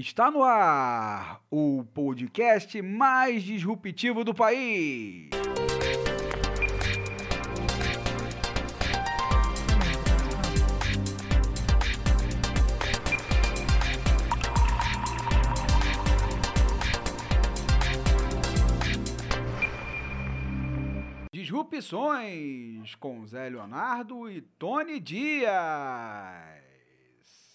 Está no ar o podcast mais disruptivo do país. Disrupções com Zé Leonardo e Tony Dias.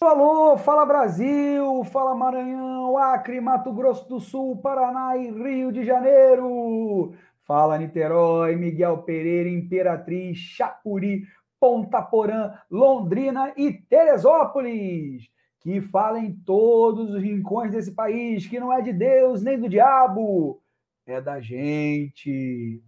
Alô, fala Brasil, fala Maranhão, Acre, Mato Grosso do Sul, Paraná e Rio de Janeiro. Fala Niterói, Miguel Pereira, Imperatriz, Chapuri, Ponta Porã, Londrina e Teresópolis. Que fala em todos os rincões desse país, que não é de Deus nem do diabo, é da gente.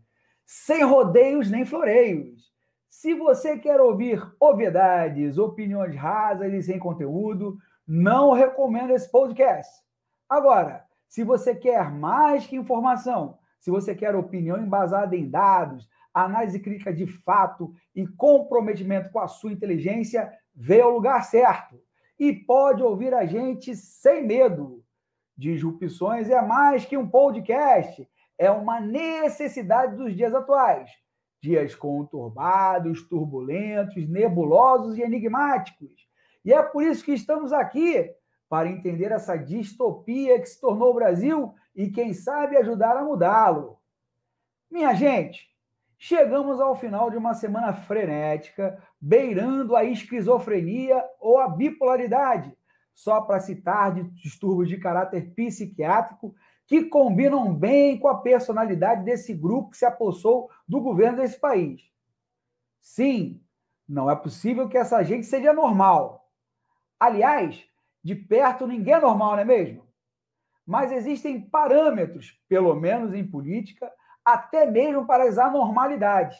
Sem rodeios nem floreios se você quer ouvir obviedades, opiniões rasas e sem conteúdo, não recomendo esse podcast. Agora, se você quer mais que informação, se você quer opinião embasada em dados, análise crítica de fato e comprometimento com a sua inteligência, vê ao lugar certo. E pode ouvir a gente sem medo. Disrupções é mais que um podcast, é uma necessidade dos dias atuais dias conturbados, turbulentos, nebulosos e enigmáticos. E é por isso que estamos aqui para entender essa distopia que se tornou o Brasil e, quem sabe, ajudar a mudá-lo. Minha gente, chegamos ao final de uma semana frenética, beirando a esquizofrenia ou a bipolaridade, só para citar de distúrbios de caráter psiquiátrico que combinam bem com a personalidade desse grupo que se apossou do governo desse país. Sim, não é possível que essa gente seja normal. Aliás, de perto ninguém é normal, não é mesmo? Mas existem parâmetros, pelo menos em política, até mesmo para as anormalidades.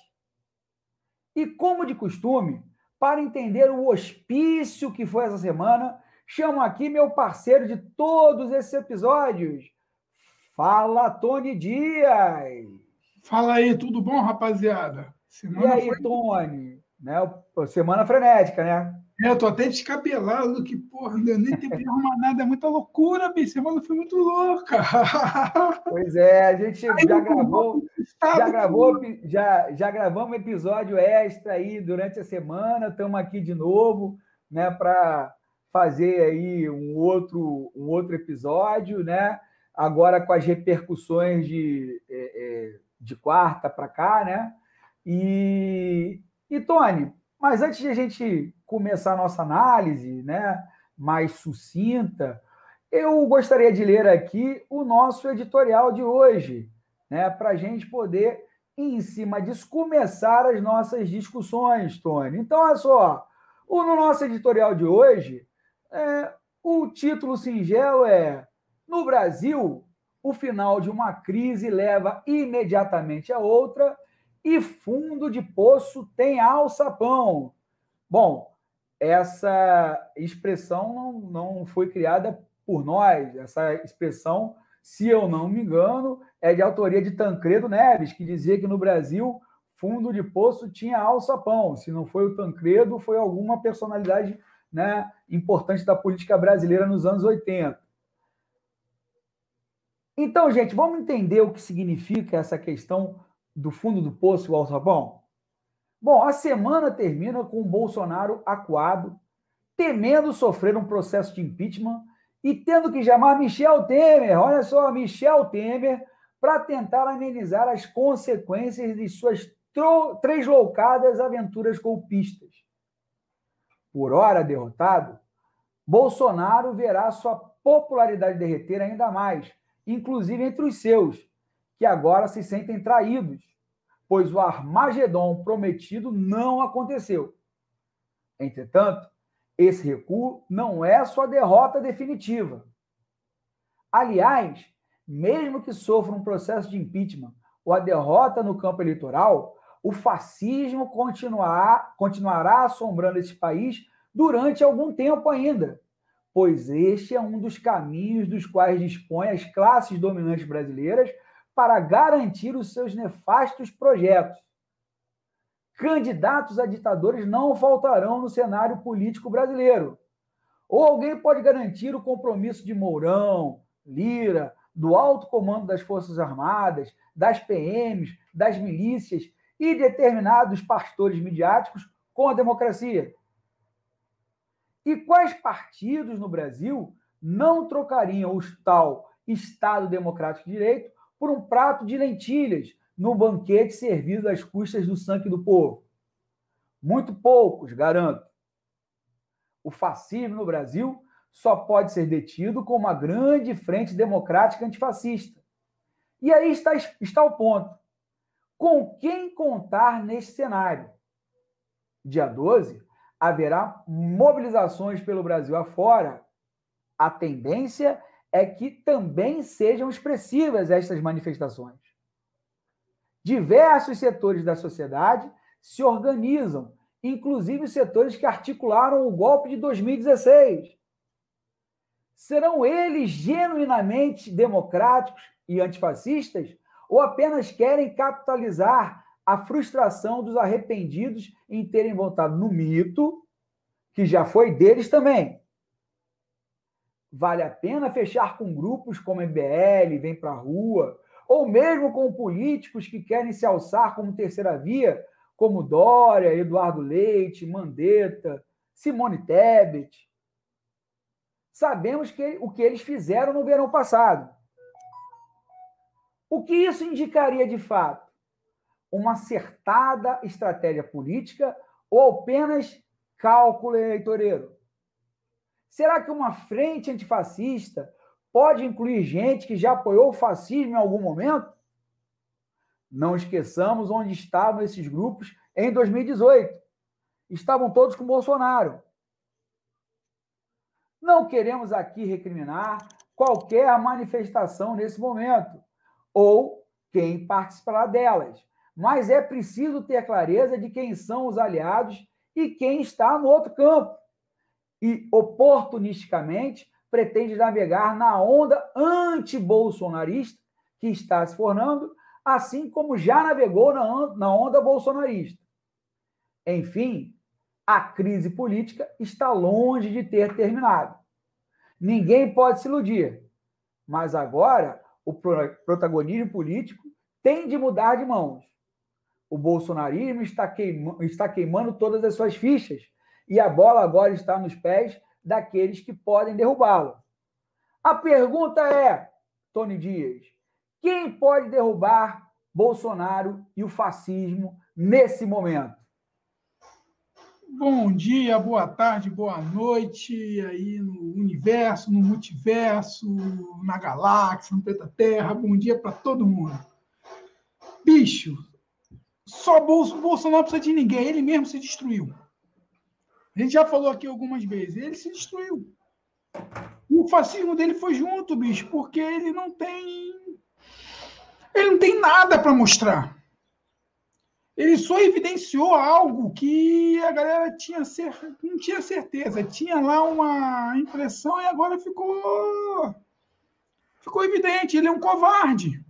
E como de costume, para entender o hospício que foi essa semana, chamo aqui meu parceiro de todos esses episódios, Fala, Tony Dias! Fala aí, tudo bom, rapaziada? Semana e aí, foi... Tony? Né? Semana frenética, né? É, eu tô até descabelado, que porra, não deu nem tempo de arrumar nada, é muita loucura, bicho, semana foi muito louca. Pois é, a gente aí, já gravou, já gravou, já, já gravamos um episódio extra aí durante a semana, estamos aqui de novo, né, para fazer aí um outro, um outro episódio, né? Agora com as repercussões de, é, é de quarta para cá, né? E, e, Tony, mas antes de a gente começar a nossa análise, né, mais sucinta, eu gostaria de ler aqui o nosso editorial de hoje, né, para a gente poder, em cima disso, começar as nossas discussões, Tony. Então, olha só, no nosso editorial de hoje, é, o título singelo é no Brasil, o final de uma crise leva imediatamente a outra e fundo de poço tem alçapão. Bom, essa expressão não, não foi criada por nós. Essa expressão, se eu não me engano, é de autoria de Tancredo Neves, que dizia que no Brasil fundo de poço tinha alçapão. Se não foi o Tancredo, foi alguma personalidade né, importante da política brasileira nos anos 80. Então, gente, vamos entender o que significa essa questão do fundo do poço o alçapão? Bom, a semana termina com o Bolsonaro acuado, temendo sofrer um processo de impeachment e tendo que chamar Michel Temer, olha só, Michel Temer, para tentar amenizar as consequências de suas três loucadas aventuras golpistas. Por hora derrotado, Bolsonaro verá sua popularidade derreter ainda mais inclusive entre os seus, que agora se sentem traídos, pois o Armagedon prometido não aconteceu. Entretanto, esse recuo não é sua derrota definitiva. Aliás, mesmo que sofra um processo de impeachment ou a derrota no campo eleitoral, o fascismo continuará, continuará assombrando esse país durante algum tempo ainda pois este é um dos caminhos dos quais dispõem as classes dominantes brasileiras para garantir os seus nefastos projetos. Candidatos a ditadores não faltarão no cenário político brasileiro. Ou alguém pode garantir o compromisso de Mourão, Lira, do alto comando das Forças Armadas, das PMs, das milícias e determinados pastores midiáticos com a democracia? E quais partidos no Brasil não trocariam o tal Estado Democrático de Direito por um prato de lentilhas no banquete servido às custas do sangue do povo? Muito poucos, garanto. O fascismo no Brasil só pode ser detido com uma grande frente democrática antifascista. E aí está, está o ponto. Com quem contar neste cenário? Dia 12, haverá mobilizações pelo Brasil afora. A tendência é que também sejam expressivas estas manifestações. Diversos setores da sociedade se organizam, inclusive os setores que articularam o golpe de 2016. Serão eles genuinamente democráticos e antifascistas ou apenas querem capitalizar a frustração dos arrependidos em terem votado no mito, que já foi deles também? Vale a pena fechar com grupos como MBL, Vem Pra Rua, ou mesmo com políticos que querem se alçar como terceira via, como Dória, Eduardo Leite, Mandetta, Simone Tebet. Sabemos que, o que eles fizeram no verão passado. O que isso indicaria de fato? Uma acertada estratégia política ou apenas cálculo eleitoreiro? Será que uma frente antifascista pode incluir gente que já apoiou o fascismo em algum momento? Não esqueçamos onde estavam esses grupos em 2018. Estavam todos com Bolsonaro. Não queremos aqui recriminar qualquer manifestação nesse momento ou quem participará delas, mas é preciso ter clareza de quem são os aliados e quem está no outro campo e oportunisticamente pretende navegar na onda anti-bolsonarista que está se formando, assim como já navegou na onda bolsonarista. Enfim, a crise política está longe de ter terminado. Ninguém pode se iludir, mas agora o protagonismo político tem de mudar de mãos. O bolsonarismo está queimando, está queimando todas as suas fichas e a bola agora está nos pés daqueles que podem derrubá-lo. A pergunta é, Tony Dias, quem pode derrubar Bolsonaro e o fascismo nesse momento? Bom dia, boa tarde, boa noite aí no universo, no multiverso, na galáxia, no planeta Terra. Bom dia para todo mundo. Bicho, só Bolsonaro precisa de ninguém, ele mesmo se destruiu. A gente já falou aqui algumas vezes. Ele se destruiu. E o fascismo dele foi junto, bicho, porque ele não tem. Ele não tem nada para mostrar. Ele só evidenciou algo que a galera tinha cer... não tinha certeza. Tinha lá uma impressão e agora ficou. Ficou evidente. Ele é um covarde.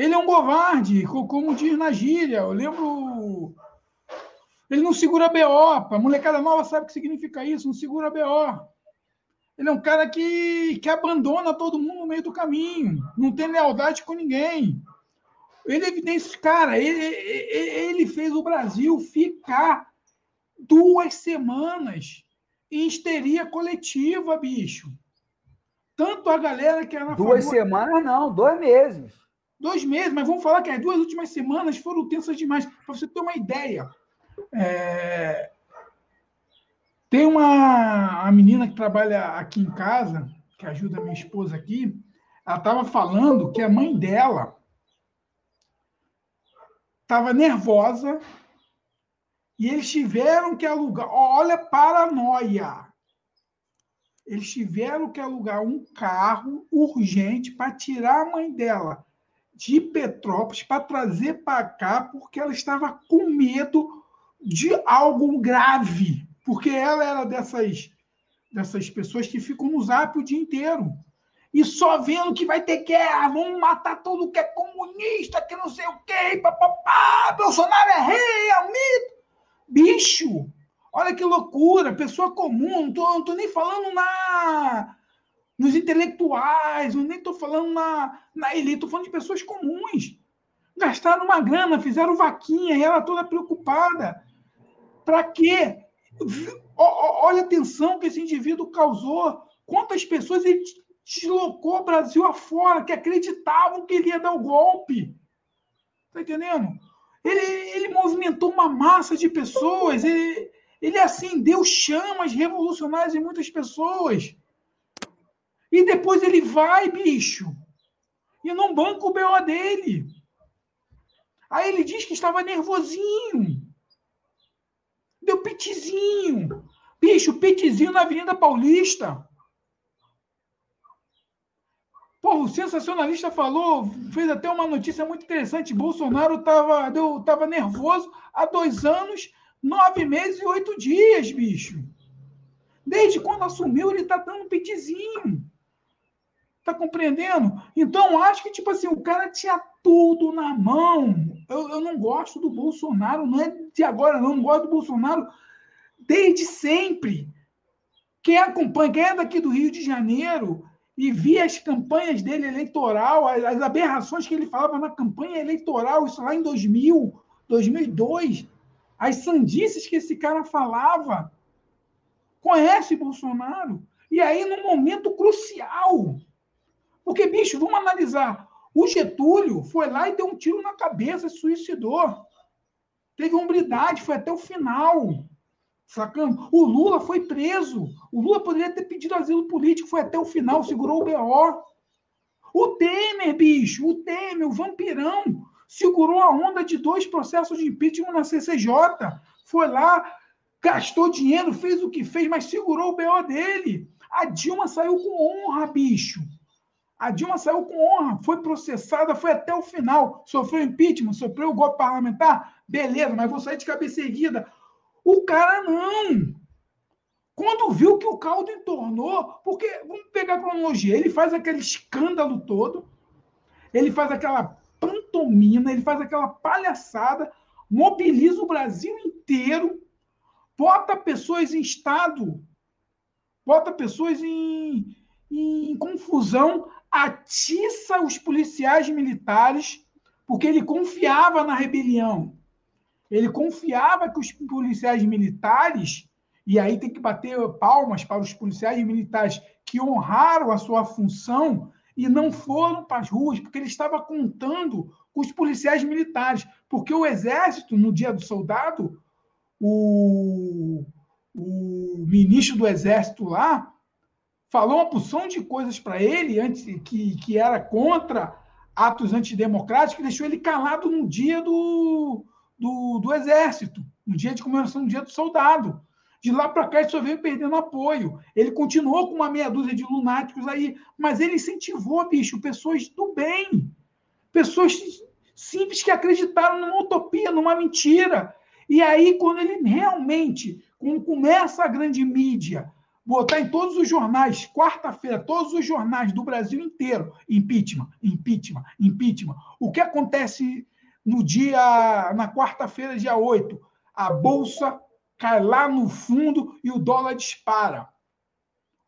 Ele é um covarde, como diz na gíria. Eu lembro ele não segura BO. A molecada nova sabe o que significa isso, não segura BO. Ele é um cara que, que abandona todo mundo no meio do caminho, não tem lealdade com ninguém. Ele evidencia, cara, ele, ele fez o Brasil ficar duas semanas em histeria coletiva, bicho. Tanto a galera que era. Duas semanas, não, dois meses. Dois meses, mas vamos falar que as duas últimas semanas foram tensas demais. Para você ter uma ideia, é... Tem uma a menina que trabalha aqui em casa, que ajuda a minha esposa aqui, ela estava falando que a mãe dela estava nervosa e eles tiveram que alugar. Olha, paranoia! Eles tiveram que alugar um carro urgente para tirar a mãe dela de Petrópolis para trazer para cá, porque ela estava com medo de algo grave, porque ela era dessas, dessas pessoas que ficam no zap o dia inteiro. E só vendo que vai ter guerra, vão matar todo que é comunista, que não sei o quê, papapá, Bolsonaro é rei, é um mito. Bicho, Olha que loucura, pessoa comum, não tô, tô nem falando na nos intelectuais, nem estou falando na, na elite, estou falando de pessoas comuns. Gastaram uma grana, fizeram vaquinha e ela toda preocupada. Para quê? Olha a tensão que esse indivíduo causou. Quantas pessoas ele deslocou o Brasil afora que acreditavam que ele ia dar o golpe. Tá entendendo? Ele, ele movimentou uma massa de pessoas. Ele, ele acendeu chamas revolucionárias em muitas pessoas. E depois ele vai, bicho, e não banca o BO dele. Aí ele diz que estava nervosinho. Deu pitizinho. Bicho, pitizinho na Avenida Paulista. Pô, o sensacionalista falou, fez até uma notícia muito interessante. Bolsonaro estava tava nervoso há dois anos, nove meses e oito dias, bicho. Desde quando assumiu, ele está dando pitizinho. Tá compreendendo? Então, acho que, tipo assim, o cara tinha tudo na mão. Eu, eu não gosto do Bolsonaro, não é de agora, não. Não gosto do Bolsonaro desde sempre. Quem acompanha, quem é daqui do Rio de Janeiro e via as campanhas dele eleitoral, as, as aberrações que ele falava na campanha eleitoral, isso lá em 2000, 2002, as sandices que esse cara falava, conhece Bolsonaro. E aí, num momento crucial, porque, bicho, vamos analisar. O Getúlio foi lá e deu um tiro na cabeça, suicidou. Teve hombridade, foi até o final. Sacando? O Lula foi preso. O Lula poderia ter pedido asilo político, foi até o final, segurou o BO. O Temer, bicho, o Temer, o vampirão, segurou a onda de dois processos de impeachment na CCJ. Foi lá, gastou dinheiro, fez o que fez, mas segurou o BO dele. A Dilma saiu com honra, bicho. A Dilma saiu com honra, foi processada, foi até o final. Sofreu impeachment, sofreu golpe parlamentar, beleza, mas vou sair de cabeça erguida. O cara não. Quando viu que o caldo entornou, porque, vamos pegar a cronologia, ele faz aquele escândalo todo, ele faz aquela pantomina, ele faz aquela palhaçada, mobiliza o Brasil inteiro, bota pessoas em estado, bota pessoas em, em confusão, atiça os policiais militares, porque ele confiava na rebelião. Ele confiava que os policiais militares, e aí tem que bater palmas para os policiais militares que honraram a sua função e não foram para as ruas, porque ele estava contando com os policiais militares. Porque o exército, no dia do soldado, o, o ministro do exército lá falou uma porção de coisas para ele antes que, que era contra atos antidemocráticos, que deixou ele calado no dia do, do, do exército, no dia de comemoração do dia do soldado. De lá para cá, ele só veio perdendo apoio. Ele continuou com uma meia dúzia de lunáticos aí, mas ele incentivou, bicho, pessoas do bem. Pessoas simples que acreditaram numa utopia, numa mentira. E aí, quando ele realmente, quando começa a grande mídia botar em todos os jornais, quarta-feira, todos os jornais do Brasil inteiro, impeachment, impeachment, impeachment. O que acontece no dia, na quarta-feira, dia 8? A bolsa cai lá no fundo e o dólar dispara.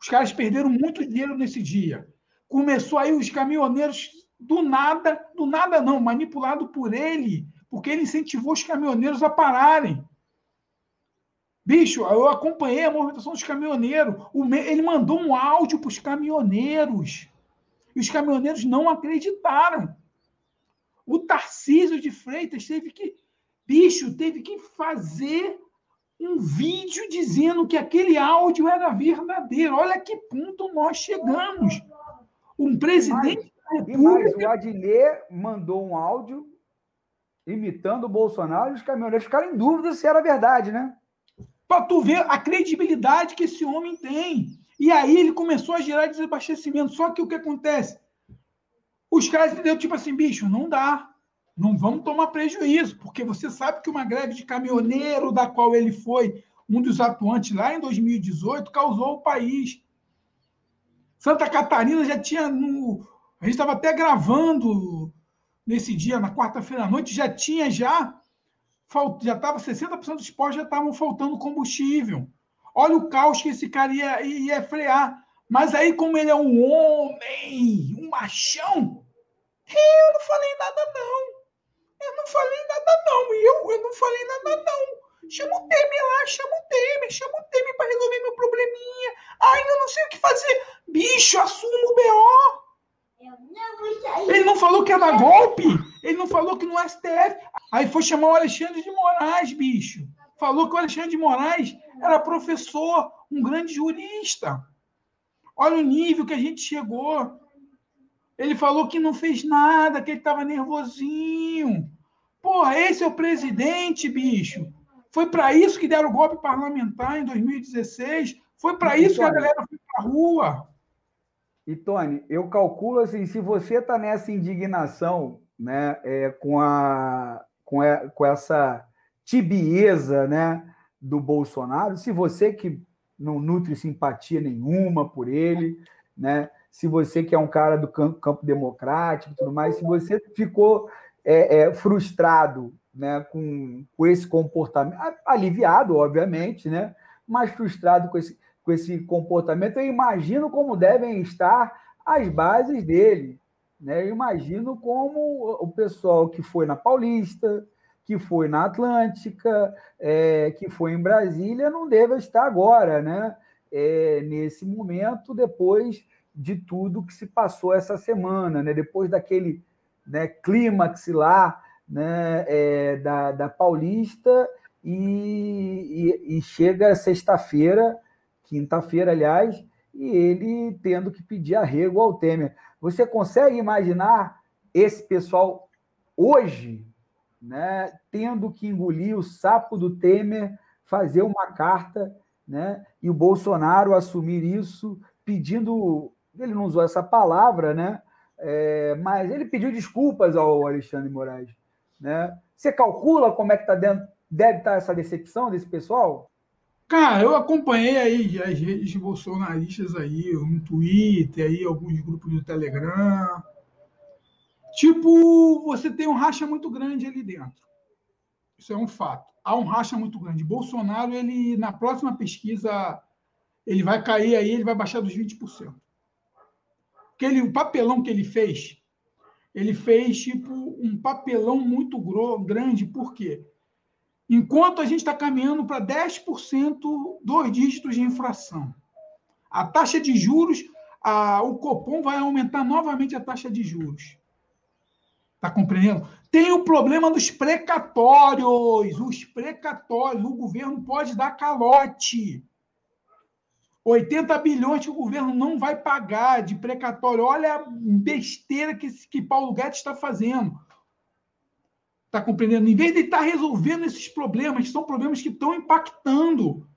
Os caras perderam muito dinheiro nesse dia. Começou aí os caminhoneiros do nada, do nada não, manipulado por ele, porque ele incentivou os caminhoneiros a pararem. Bicho, eu acompanhei a movimentação dos caminhoneiros. Ele mandou um áudio para os caminhoneiros. E os caminhoneiros não acreditaram. O Tarcísio de Freitas teve que. Bicho, teve que fazer um vídeo dizendo que aquele áudio era verdadeiro. Olha que ponto nós chegamos. Um presidente mais, da República. o Adnet mandou um áudio imitando o Bolsonaro e os caminhoneiros ficaram em dúvida se era verdade, né? Para tu ver a credibilidade que esse homem tem. E aí ele começou a gerar desabastecimento. Só que o que acontece? Os caras entenderam, tipo assim, bicho, não dá. Não vamos tomar prejuízo, porque você sabe que uma greve de caminhoneiro, da qual ele foi um dos atuantes lá em 2018, causou o país. Santa Catarina já tinha. No... A gente estava até gravando nesse dia, na quarta-feira à noite, já tinha já já estava 60% dos postos já estavam faltando combustível. Olha o caos que esse cara ia, ia frear. Mas aí, como ele é um homem, um machão, eu não falei nada, não. Eu não falei nada, não. Eu, eu não falei nada, não. Chama o Temer lá, chama o Temer, chama o Temer para resolver meu probleminha. Ai, eu não sei o que fazer. Bicho, assuma o BO. Ele não falou que ia dar golpe. Ele não falou que no STF. Aí foi chamar o Alexandre de Moraes, bicho. Falou que o Alexandre de Moraes era professor, um grande jurista. Olha o nível que a gente chegou. Ele falou que não fez nada, que ele estava nervosinho. Porra, esse é o presidente, bicho. Foi para isso que deram o golpe parlamentar em 2016. Foi para isso que a galera foi para a rua. E, Tony, eu calculo assim, se você está nessa indignação né, é, com, a, com, a, com essa tibieza né, do Bolsonaro, se você que não nutre simpatia nenhuma por ele, né, se você que é um cara do campo, campo democrático e tudo mais, se você ficou é, é, frustrado né, com, com esse comportamento, aliviado, obviamente, né, mas frustrado com esse, com esse comportamento, eu imagino como devem estar as bases dele. Né? Eu imagino como o pessoal que foi na Paulista, que foi na Atlântica, é, que foi em Brasília, não deve estar agora, né? É, nesse momento, depois de tudo que se passou essa semana, né? depois daquele né, clímax lá né, é, da, da Paulista, e, e, e chega sexta-feira, quinta-feira, aliás, e ele tendo que pedir arrego ao Temer. Você consegue imaginar esse pessoal hoje, né, tendo que engolir o sapo do Temer, fazer uma carta, né, e o Bolsonaro assumir isso, pedindo ele não usou essa palavra, né? É, mas ele pediu desculpas ao Alexandre Moraes. Né? Você calcula como é que tá dentro, deve estar tá essa decepção desse pessoal? Cara, eu acompanhei aí as redes bolsonaristas aí, no Twitter, aí, alguns grupos do Telegram. Tipo, você tem um racha muito grande ali dentro. Isso é um fato. Há um racha muito grande. Bolsonaro, ele, na próxima pesquisa, ele vai cair aí, ele vai baixar dos 20% que ele, o papelão que ele fez, ele fez tipo um papelão muito grande, por quê? Enquanto a gente está caminhando para 10% dois dígitos de inflação, a taxa de juros, a, o Copom vai aumentar novamente a taxa de juros. Está compreendendo? Tem o problema dos precatórios. Os precatórios, o governo pode dar calote. 80 bilhões que o governo não vai pagar de precatório. Olha a besteira que, que Paulo Guedes está fazendo. Está compreendendo? Em vez de estar tá resolvendo esses problemas, são problemas que estão impactando.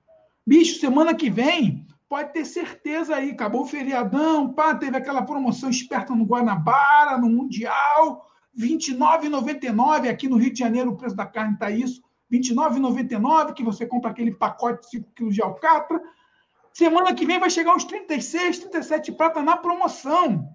Bicho, semana que vem, pode ter certeza aí, acabou o feriadão, pá, teve aquela promoção esperta no Guanabara, no Mundial, R$ 29,99. Aqui no Rio de Janeiro o preço da carne está isso, R$ 29,99, que você compra aquele pacote de 5 quilos de alcatra. Semana que vem vai chegar uns 36, 37 prata na promoção.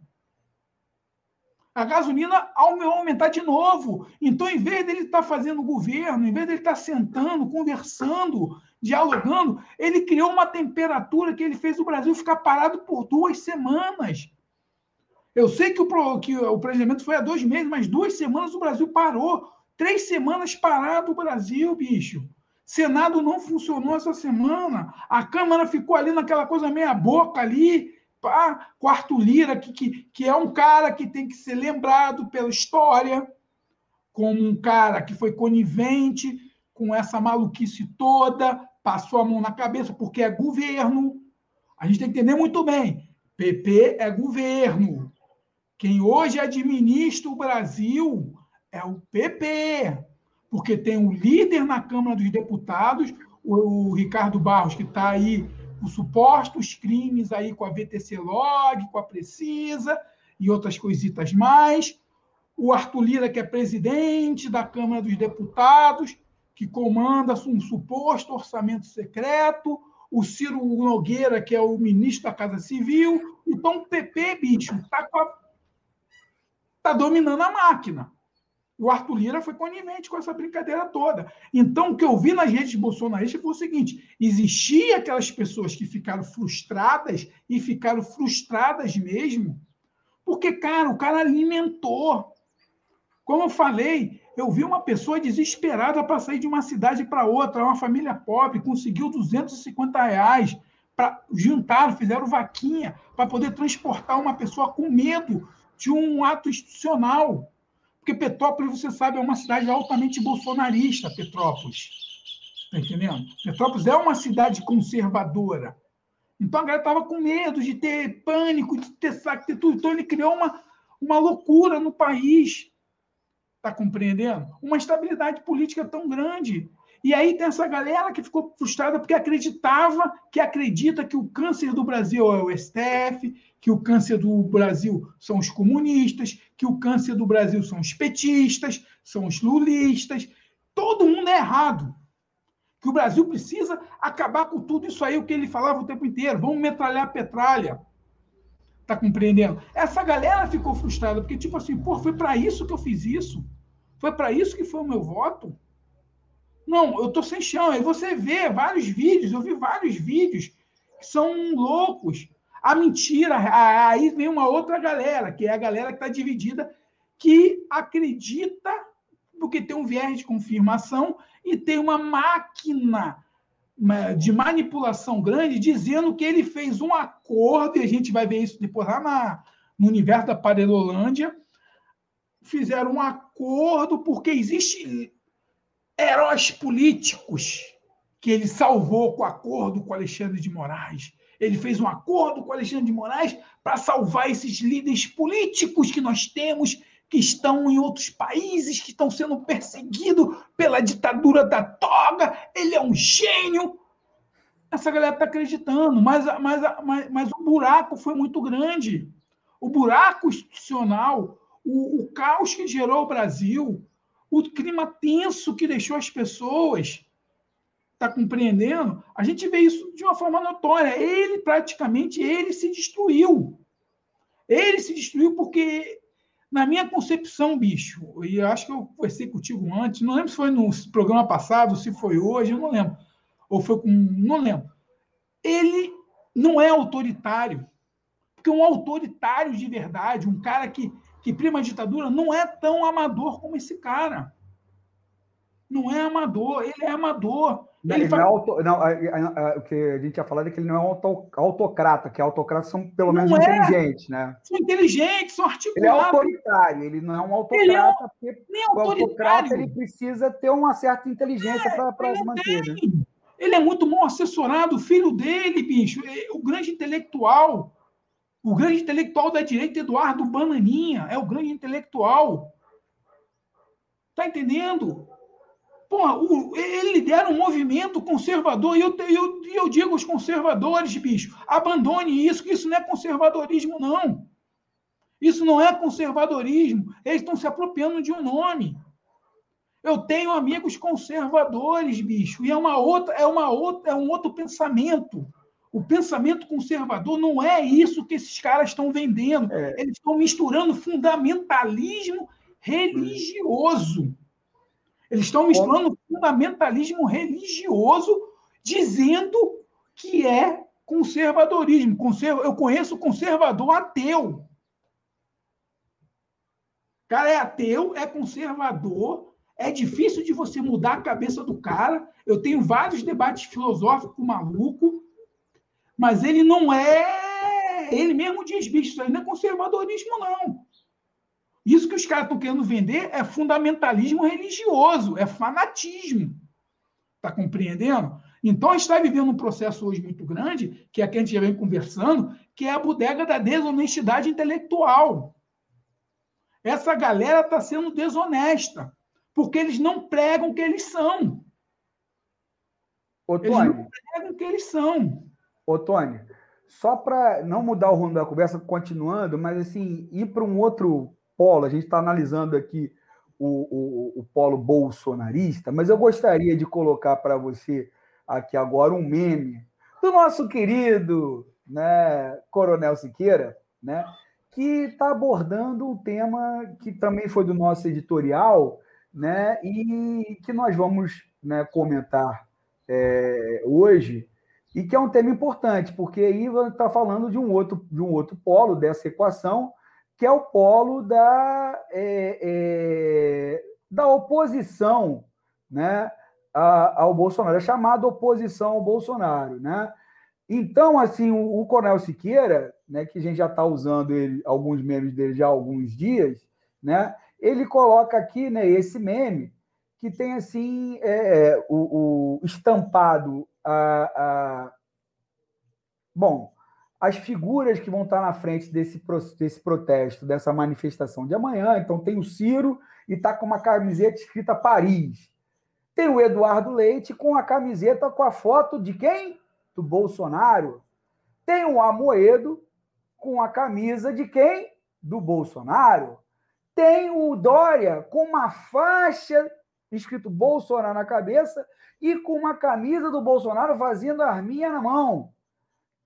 A gasolina aumentar de novo. Então, em vez dele estar tá fazendo governo, em vez dele estar tá sentando, conversando, dialogando, ele criou uma temperatura que ele fez o Brasil ficar parado por duas semanas. Eu sei que o, que o presidente foi há dois meses, mas duas semanas o Brasil parou. Três semanas parado o Brasil, bicho. Senado não funcionou essa semana. A Câmara ficou ali naquela coisa meia boca ali, pá, quarto Lira, que, que, que é um cara que tem que ser lembrado pela história como um cara que foi conivente com essa maluquice toda, passou a mão na cabeça porque é governo. A gente tem que entender muito bem. PP é governo. Quem hoje administra o Brasil é o PP porque tem um líder na Câmara dos Deputados, o, Ricardo Barros, que está aí com supostos crimes aí com a VTC Log, com a Precisa e outras coisitas mais. O Arthur Lira, que é presidente da Câmara dos Deputados, que comanda um suposto orçamento secreto. O Ciro Nogueira, que é o ministro da Casa Civil. Então, o PP, bicho, está tá dominando a máquina. O Arthur Lira foi conivente com essa brincadeira toda. Então, o que eu vi nas redes bolsonaristas foi o seguinte: existia aquelas pessoas que ficaram frustradas e ficaram frustradas mesmo, porque, cara, o cara alimentou. Como eu falei, eu vi uma pessoa desesperada para sair de uma cidade para outra, uma família pobre, conseguiu 250 reais para juntar, fizeram vaquinha para poder transportar uma pessoa com medo de um ato institucional. Porque Petrópolis, você sabe, é uma cidade altamente bolsonarista, Petrópolis. Está entendendo? Petrópolis é uma cidade conservadora. Então a galera estava com medo de ter pânico, de ter saque, de tudo. Então ele criou uma, uma loucura no país. Está compreendendo? Uma estabilidade política tão grande. E aí tem essa galera que ficou frustrada porque acreditava, que acredita que o câncer do Brasil é o STF, que o câncer do Brasil são os comunistas, que o câncer do Brasil são os petistas, são os lulistas. Todo mundo é errado. Que o Brasil precisa acabar com tudo isso aí, o que ele falava o tempo inteiro. Vamos metralhar a petralha. Tá compreendendo? Essa galera ficou frustrada, porque, tipo assim, pô, foi para isso que eu fiz isso? Foi para isso que foi o meu voto? Não, eu tô sem chão. Aí você vê vários vídeos, eu vi vários vídeos que são loucos a mentira, aí vem uma outra galera, que é a galera que está dividida, que acredita, porque tem um viés de confirmação e tem uma máquina de manipulação grande dizendo que ele fez um acordo, e a gente vai ver isso depois lá na, no universo da Parelolândia, fizeram um acordo porque existe heróis políticos que ele salvou com o acordo com Alexandre de Moraes ele fez um acordo com Alexandre de Moraes para salvar esses líderes políticos que nós temos, que estão em outros países, que estão sendo perseguidos pela ditadura da toga. Ele é um gênio. Essa galera está acreditando, mas, mas, mas, mas o buraco foi muito grande. O buraco institucional, o, o caos que gerou o Brasil, o clima tenso que deixou as pessoas está compreendendo, a gente vê isso de uma forma notória. Ele praticamente ele se destruiu. Ele se destruiu porque, na minha concepção, bicho, e acho que eu conversei contigo antes, não lembro se foi no programa passado, se foi hoje, eu não lembro. Ou foi com. Não lembro. Ele não é autoritário. Porque um autoritário de verdade, um cara que, que prima a ditadura, não é tão amador como esse cara. Não é amador, ele é amador. Ele, fala... não é auto, não, a, a, a, o que a gente tinha falado é que ele não é auto, autocrata, que autocratas são pelo menos é. inteligentes, né? São inteligentes, são articulados. Ele é autoritário, ele não é um autocrata, ele é, porque nem o autocrata ele precisa ter uma certa inteligência é, para se manter. Né? Ele é muito mal assessorado, o filho dele, bicho, é o grande intelectual, o grande intelectual da direita, Eduardo Bananinha, é o grande intelectual. Tá entendendo? Pô, ele lidera um movimento conservador, e eu, eu, eu digo aos conservadores, bicho, abandone isso, que isso não é conservadorismo, não. Isso não é conservadorismo. Eles estão se apropriando de um nome. Eu tenho amigos conservadores, bicho, e é uma outra, é uma outra, é um outro pensamento. O pensamento conservador não é isso que esses caras estão vendendo. É. Eles estão misturando fundamentalismo religioso. Eles estão misturando fundamentalismo religioso, dizendo que é conservadorismo. Eu conheço conservador ateu. O cara é ateu, é conservador, é difícil de você mudar a cabeça do cara. Eu tenho vários debates filosóficos maluco, mas ele não é. Ele mesmo diz, bicho, isso aí não é conservadorismo, não. Isso que os caras estão querendo vender é fundamentalismo religioso, é fanatismo. Está compreendendo? Então, a gente está vivendo um processo hoje muito grande, que é que a gente já vem conversando, que é a bodega da desonestidade intelectual. Essa galera está sendo desonesta, porque eles não pregam o que eles são. Ô, eles não pregam o que eles são. Ô, Tony, só para não mudar o rumo da conversa, continuando, mas assim, ir para um outro polo, a gente está analisando aqui o, o, o, polo bolsonarista, mas eu gostaria de colocar para você aqui agora um meme do nosso querido né, Coronel Siqueira, né, que está abordando um tema que também foi do nosso editorial, né? E que nós vamos né, comentar é, hoje, e que é um tema importante, porque aí está falando de um outro de um outro polo dessa equação, que é o polo da, é, é, da oposição né, ao Bolsonaro, é chamada oposição ao Bolsonaro. Né? Então, assim, o, o Coronel Siqueira, né, que a gente já está usando ele, alguns memes dele já há alguns dias, né, ele coloca aqui né, esse meme que tem assim é, é o, o, estampado a, a, bom as figuras que vão estar na frente desse, desse protesto, dessa manifestação de amanhã. Então, tem o Ciro e está com uma camiseta escrita Paris. Tem o Eduardo Leite com a camiseta com a foto de quem? Do Bolsonaro. Tem o Amoedo com a camisa de quem? Do Bolsonaro. Tem o Dória com uma faixa escrito Bolsonaro na cabeça e com uma camisa do Bolsonaro fazendo arminha na mão.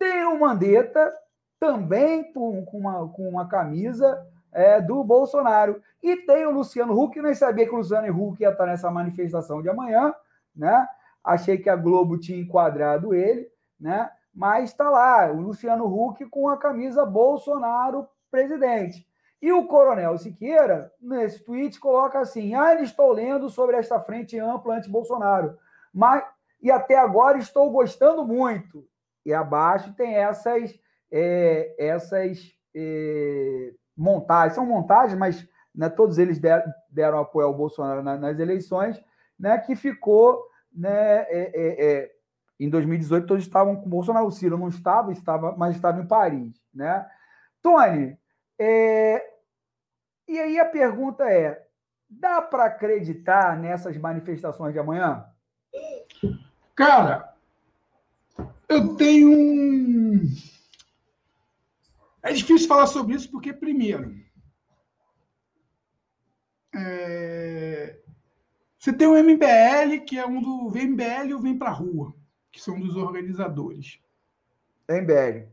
Tem o Mandetta, também com, uma, com uma camisa é, do Bolsonaro. E tem o Luciano Huck, nem sabia que o Luciano Huck ia estar nessa manifestação de amanhã, né? Achei que a Globo tinha enquadrado ele, né? Mas está lá, o Luciano Huck com a camisa Bolsonaro presidente. E o Coronel Siqueira, nesse tweet, coloca assim: ainda estou lendo sobre esta frente ampla anti-Bolsonaro, mas e até agora estou gostando muito e abaixo tem essas, é, essas é, montagens. São montagens, mas né, todos eles deram, deram apoio ao Bolsonaro nas, nas eleições, né, que ficou né, é, é, é, em 2018 todos estavam com o Bolsonaro, o Ciro não estava, estava, mas estava em Paris. Né? Tony, é, e aí a pergunta é: dá para acreditar nessas manifestações de amanhã? Cara, eu tenho um. É difícil falar sobre isso porque, primeiro, é... você tem o MBL, que é um do. Vem MBL ou Vem Pra Rua, que são dos organizadores. MBL.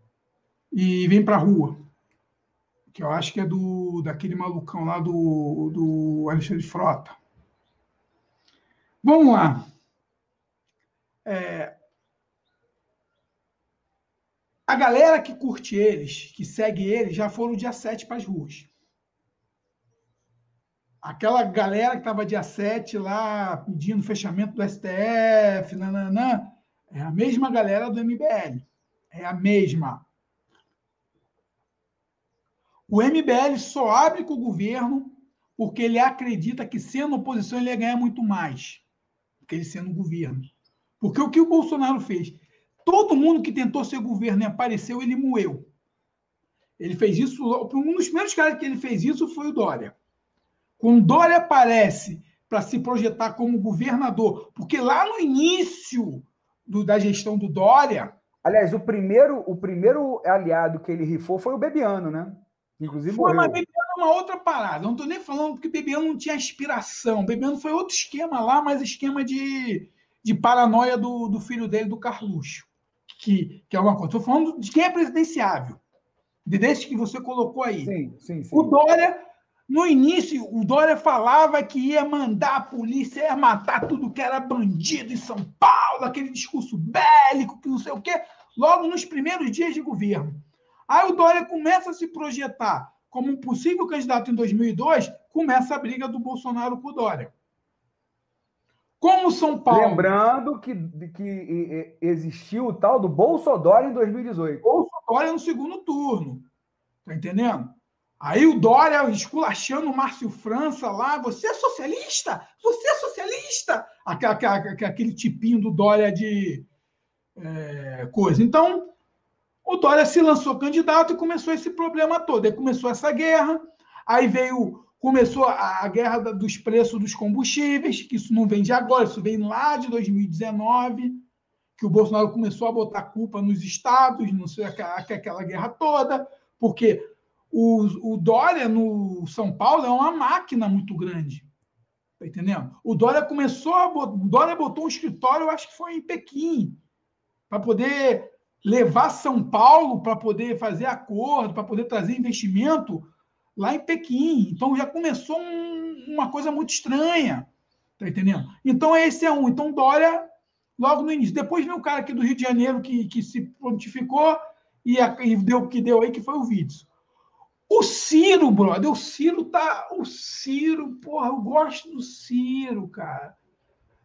E Vem Pra Rua, que eu acho que é do daquele malucão lá do, do Alexandre Frota. Vamos lá. É, a galera que curte eles, que segue eles, já foram dia 7 para as ruas. Aquela galera que estava dia 7 lá pedindo fechamento do STF, nananã, é a mesma galera do MBL. É a mesma. O MBL só abre com o governo porque ele acredita que sendo oposição ele ia ganhar muito mais que ele sendo governo. Porque o que o Bolsonaro fez? Todo mundo que tentou ser governo e apareceu, ele moeu. Ele fez isso. Um dos primeiros caras que ele fez isso foi o Dória. Quando Dória aparece para se projetar como governador, porque lá no início do, da gestão do Dória. Aliás, o primeiro, o primeiro aliado que ele rifou foi o Bebiano, né? Inclusive foi, morreu. mas Bebiano é uma outra parada. Não estou nem falando porque Bebiano não tinha aspiração. Bebiano foi outro esquema lá, mas esquema de, de paranoia do, do filho dele, do Carluxo que, que é uma coisa. Estou falando de quem é presidenciável, desse que você colocou aí. Sim, sim, sim. O Dória, no início, o Dória falava que ia mandar a polícia, ia matar tudo que era bandido em São Paulo, aquele discurso bélico, que não sei o quê, logo nos primeiros dias de governo. Aí o Dória começa a se projetar como um possível candidato em 2002, começa a briga do Bolsonaro com o Dória. Como São Paulo. Lembrando que, que existiu o tal do Bolsonaro em 2018. Bolsonaro no segundo turno. Tá entendendo? Aí o Dória esculachando o Márcio França lá. Você é socialista? Você é socialista? Aquele, aquele tipinho do Dória de é, coisa. Então, o Dória se lançou candidato e começou esse problema todo. Aí começou essa guerra. Aí veio Começou a, guerra dos preços dos combustíveis, que isso não vem de agora, isso vem lá de 2019, que o Bolsonaro começou a botar culpa nos estados, não sei aquela guerra toda, porque o, o Dória no São Paulo é uma máquina muito grande. Tá entendendo? O Dória começou a. O Dória botou um escritório, eu acho que foi em Pequim, para poder levar São Paulo para poder fazer acordo, para poder trazer investimento lá em Pequim. Então já começou um, uma coisa muito estranha. Tá entendendo? Então esse é um. Então Dória, logo no início. Depois vem o cara aqui do Rio de Janeiro que, que se prontificou e, e deu o que deu aí, que foi o Vídeo. O Ciro, brother, o Ciro tá. O Ciro, porra, eu gosto do Ciro, cara.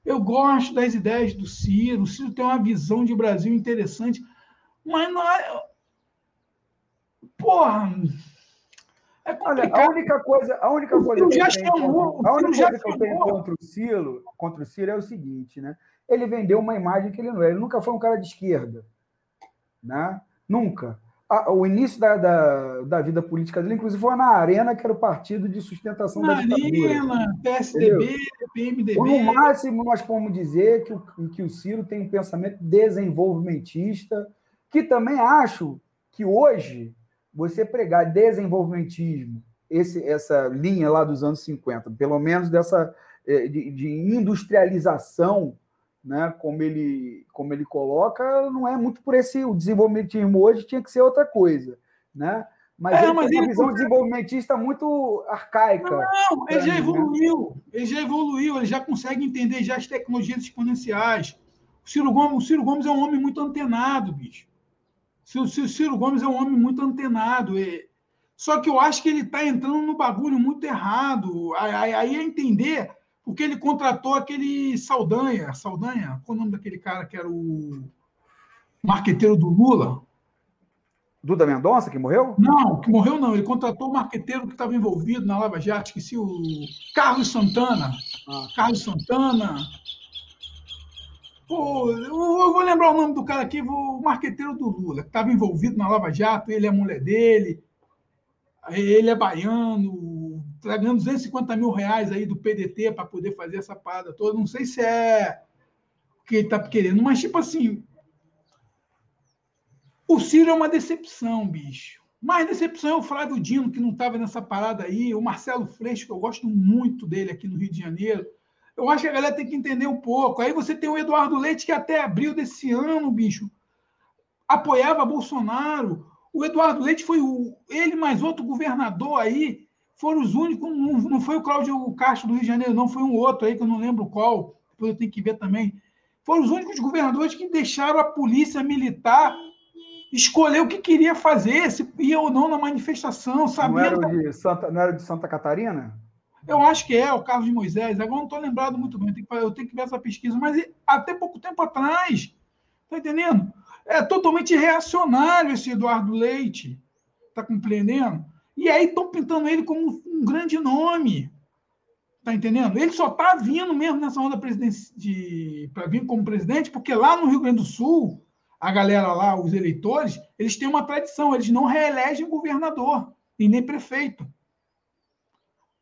Eu gosto das ideias do Ciro. O Ciro tem uma visão de Brasil interessante. Mas não é. Porra. É complicado. Olha, a única coisa, a única coisa que, eu tenho, a única coisa que eu tenho contra o Ciro, contra o Ciro é o seguinte, né? Ele vendeu uma imagem que ele não é. Ele nunca foi um cara de esquerda, né? Nunca. o início da, da, da, vida política dele, inclusive, foi na Arena, que era o partido de sustentação na da ditadura. Arena, PSDB, PMDB. No máximo, nós podemos dizer que o, que o Ciro tem um pensamento desenvolvimentista, que também acho que hoje você pregar desenvolvimentismo, esse, essa linha lá dos anos 50, pelo menos dessa eh, de, de industrialização, né, como ele como ele coloca, não é muito por esse o desenvolvimentismo hoje tinha que ser outra coisa, né? Mas é, ele mas tem uma visão desenvolvimentista muito arcaica. Não, ele já mim, né? evoluiu, né? ele já evoluiu, ele já consegue entender já as tecnologias exponenciais. O Ciro Gomes, o Ciro Gomes é um homem muito antenado, bicho. O Ciro Gomes é um homem muito antenado. É... Só que eu acho que ele está entrando no bagulho muito errado. Aí, aí é entender porque ele contratou aquele Saldanha. Saldanha? Qual o nome daquele cara que era o marqueteiro do Lula? Duda Mendonça, que morreu? Não, que morreu não. Ele contratou o marqueteiro que estava envolvido na Lava Jato, esqueci o Carlos Santana. Ah. Carlos Santana. Pô, eu vou lembrar o nome do cara aqui, o marqueteiro do Lula, que estava envolvido na Lava Jato, ele é mulher dele, ele é baiano, está ganhando 250 mil reais aí do PDT para poder fazer essa parada toda. Não sei se é o que ele está querendo, mas tipo assim, o Ciro é uma decepção, bicho. Mais decepção é o Flávio Dino, que não estava nessa parada aí, o Marcelo Freixo, que eu gosto muito dele aqui no Rio de Janeiro. Eu acho que a galera tem que entender um pouco. Aí você tem o Eduardo Leite, que até abril desse ano, bicho, apoiava Bolsonaro. O Eduardo Leite foi o, ele mais outro governador aí, foram os únicos, não, não foi o Cláudio Castro do Rio de Janeiro, não, foi um outro aí que eu não lembro qual, depois eu tenho que ver também. Foram os únicos governadores que deixaram a polícia militar escolher o que queria fazer, se ia ou não na manifestação, sabendo. Não era de Santa, não era de Santa Catarina? Eu acho que é o Carlos de Moisés. Agora não estou lembrado muito bem. Eu tenho, que, eu tenho que ver essa pesquisa. Mas até pouco tempo atrás, tá entendendo? É totalmente reacionário esse Eduardo Leite. Tá compreendendo? E aí estão pintando ele como um grande nome. Tá entendendo? Ele só tá vindo mesmo nessa onda de para vir como presidente, porque lá no Rio Grande do Sul, a galera lá, os eleitores, eles têm uma tradição, eles não reelegem governador e nem prefeito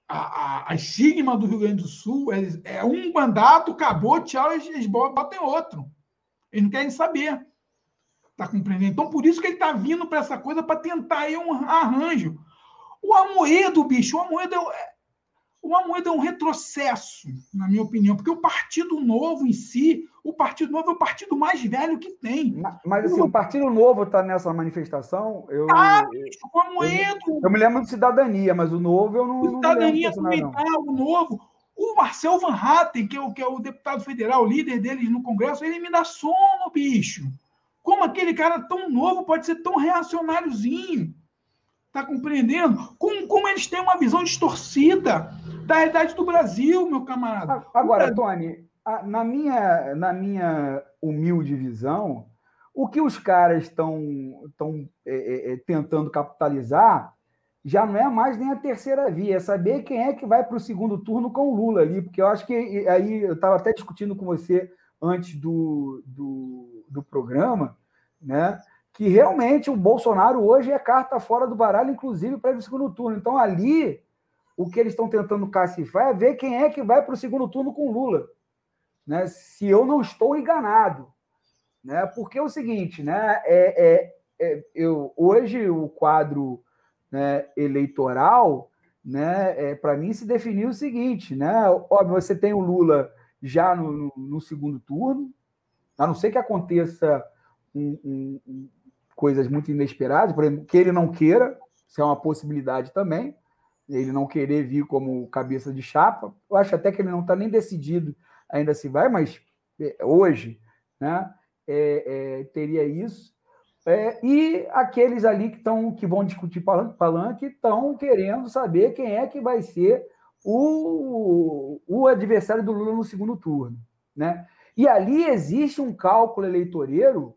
a, a, estigma do Rio Grande do Sul é, é um mandato, acabou, tchau, eles, eles botam outro. Eles não querem saber. Está compreendendo? Então, por isso que ele está vindo para essa coisa para tentar aí um arranjo. O Amoedo, bicho, o Amoedo é, o Amoedo é um retrocesso, na minha opinião, porque o Partido Novo em si, o Partido Novo é o partido mais velho que tem. Mas, mas assim, o, Partido Novo está nessa manifestação. Eu, ah, eu, o Amoedo. Eu, eu, me lembro de Cidadania, mas o Novo eu não. O Cidadania não também tá, o Novo. O Marcel Van Hatten, que é, o, que é o deputado federal, o líder deles no Congresso, ele me dá sono, bicho. Como aquele cara tão novo pode ser tão reacionáriozinho? Tá compreendendo? Como, como eles têm uma visão distorcida da realidade do Brasil, meu camarada. Agora, Tony, na minha, na minha humilde visão, o que os caras estão é, é, é, tentando capitalizar já não é mais nem a terceira via, é saber quem é que vai para o segundo turno com o Lula ali, porque eu acho que aí eu estava até discutindo com você antes do, do, do programa, né? que realmente o Bolsonaro hoje é carta fora do baralho, inclusive para o segundo turno. Então, ali, o que eles estão tentando cacifar é ver quem é que vai para o segundo turno com Lula. Né? Se eu não estou enganado. Né? Porque é o seguinte, né? É, é, é eu, hoje o quadro né, eleitoral, né, é, para mim, se definiu o seguinte, né? Óbvio, você tem o Lula já no, no, no segundo turno, a não ser que aconteça um, um, coisas muito inesperadas, por exemplo, que ele não queira, isso é uma possibilidade também, ele não querer vir como cabeça de chapa. Eu acho até que ele não está nem decidido ainda se vai, mas é, hoje né, é, é, teria isso. É, e aqueles ali que, tão, que vão discutir palanque estão querendo saber quem é que vai ser o, o adversário do Lula no segundo turno. Né? E ali existe um cálculo eleitoreiro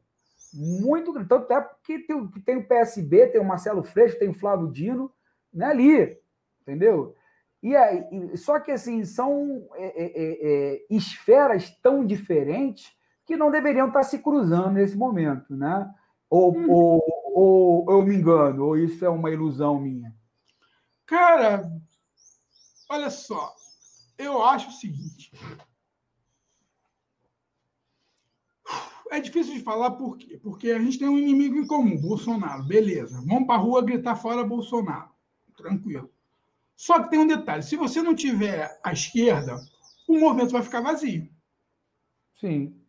muito grande. Tanto é que tem, tem o PSB, tem o Marcelo Freixo, tem o Flávio Dino né, ali, entendeu? E aí, só que assim, são é, é, é, é, esferas tão diferentes que não deveriam estar se cruzando nesse momento, né? Ou, hum. ou, ou eu me engano, ou isso é uma ilusão minha? Cara, olha só, eu acho o seguinte. É difícil de falar por quê? Porque a gente tem um inimigo em comum, Bolsonaro. Beleza. Vamos para a rua gritar fora Bolsonaro. Tranquilo. Só que tem um detalhe: se você não tiver a esquerda, o movimento vai ficar vazio. Sim.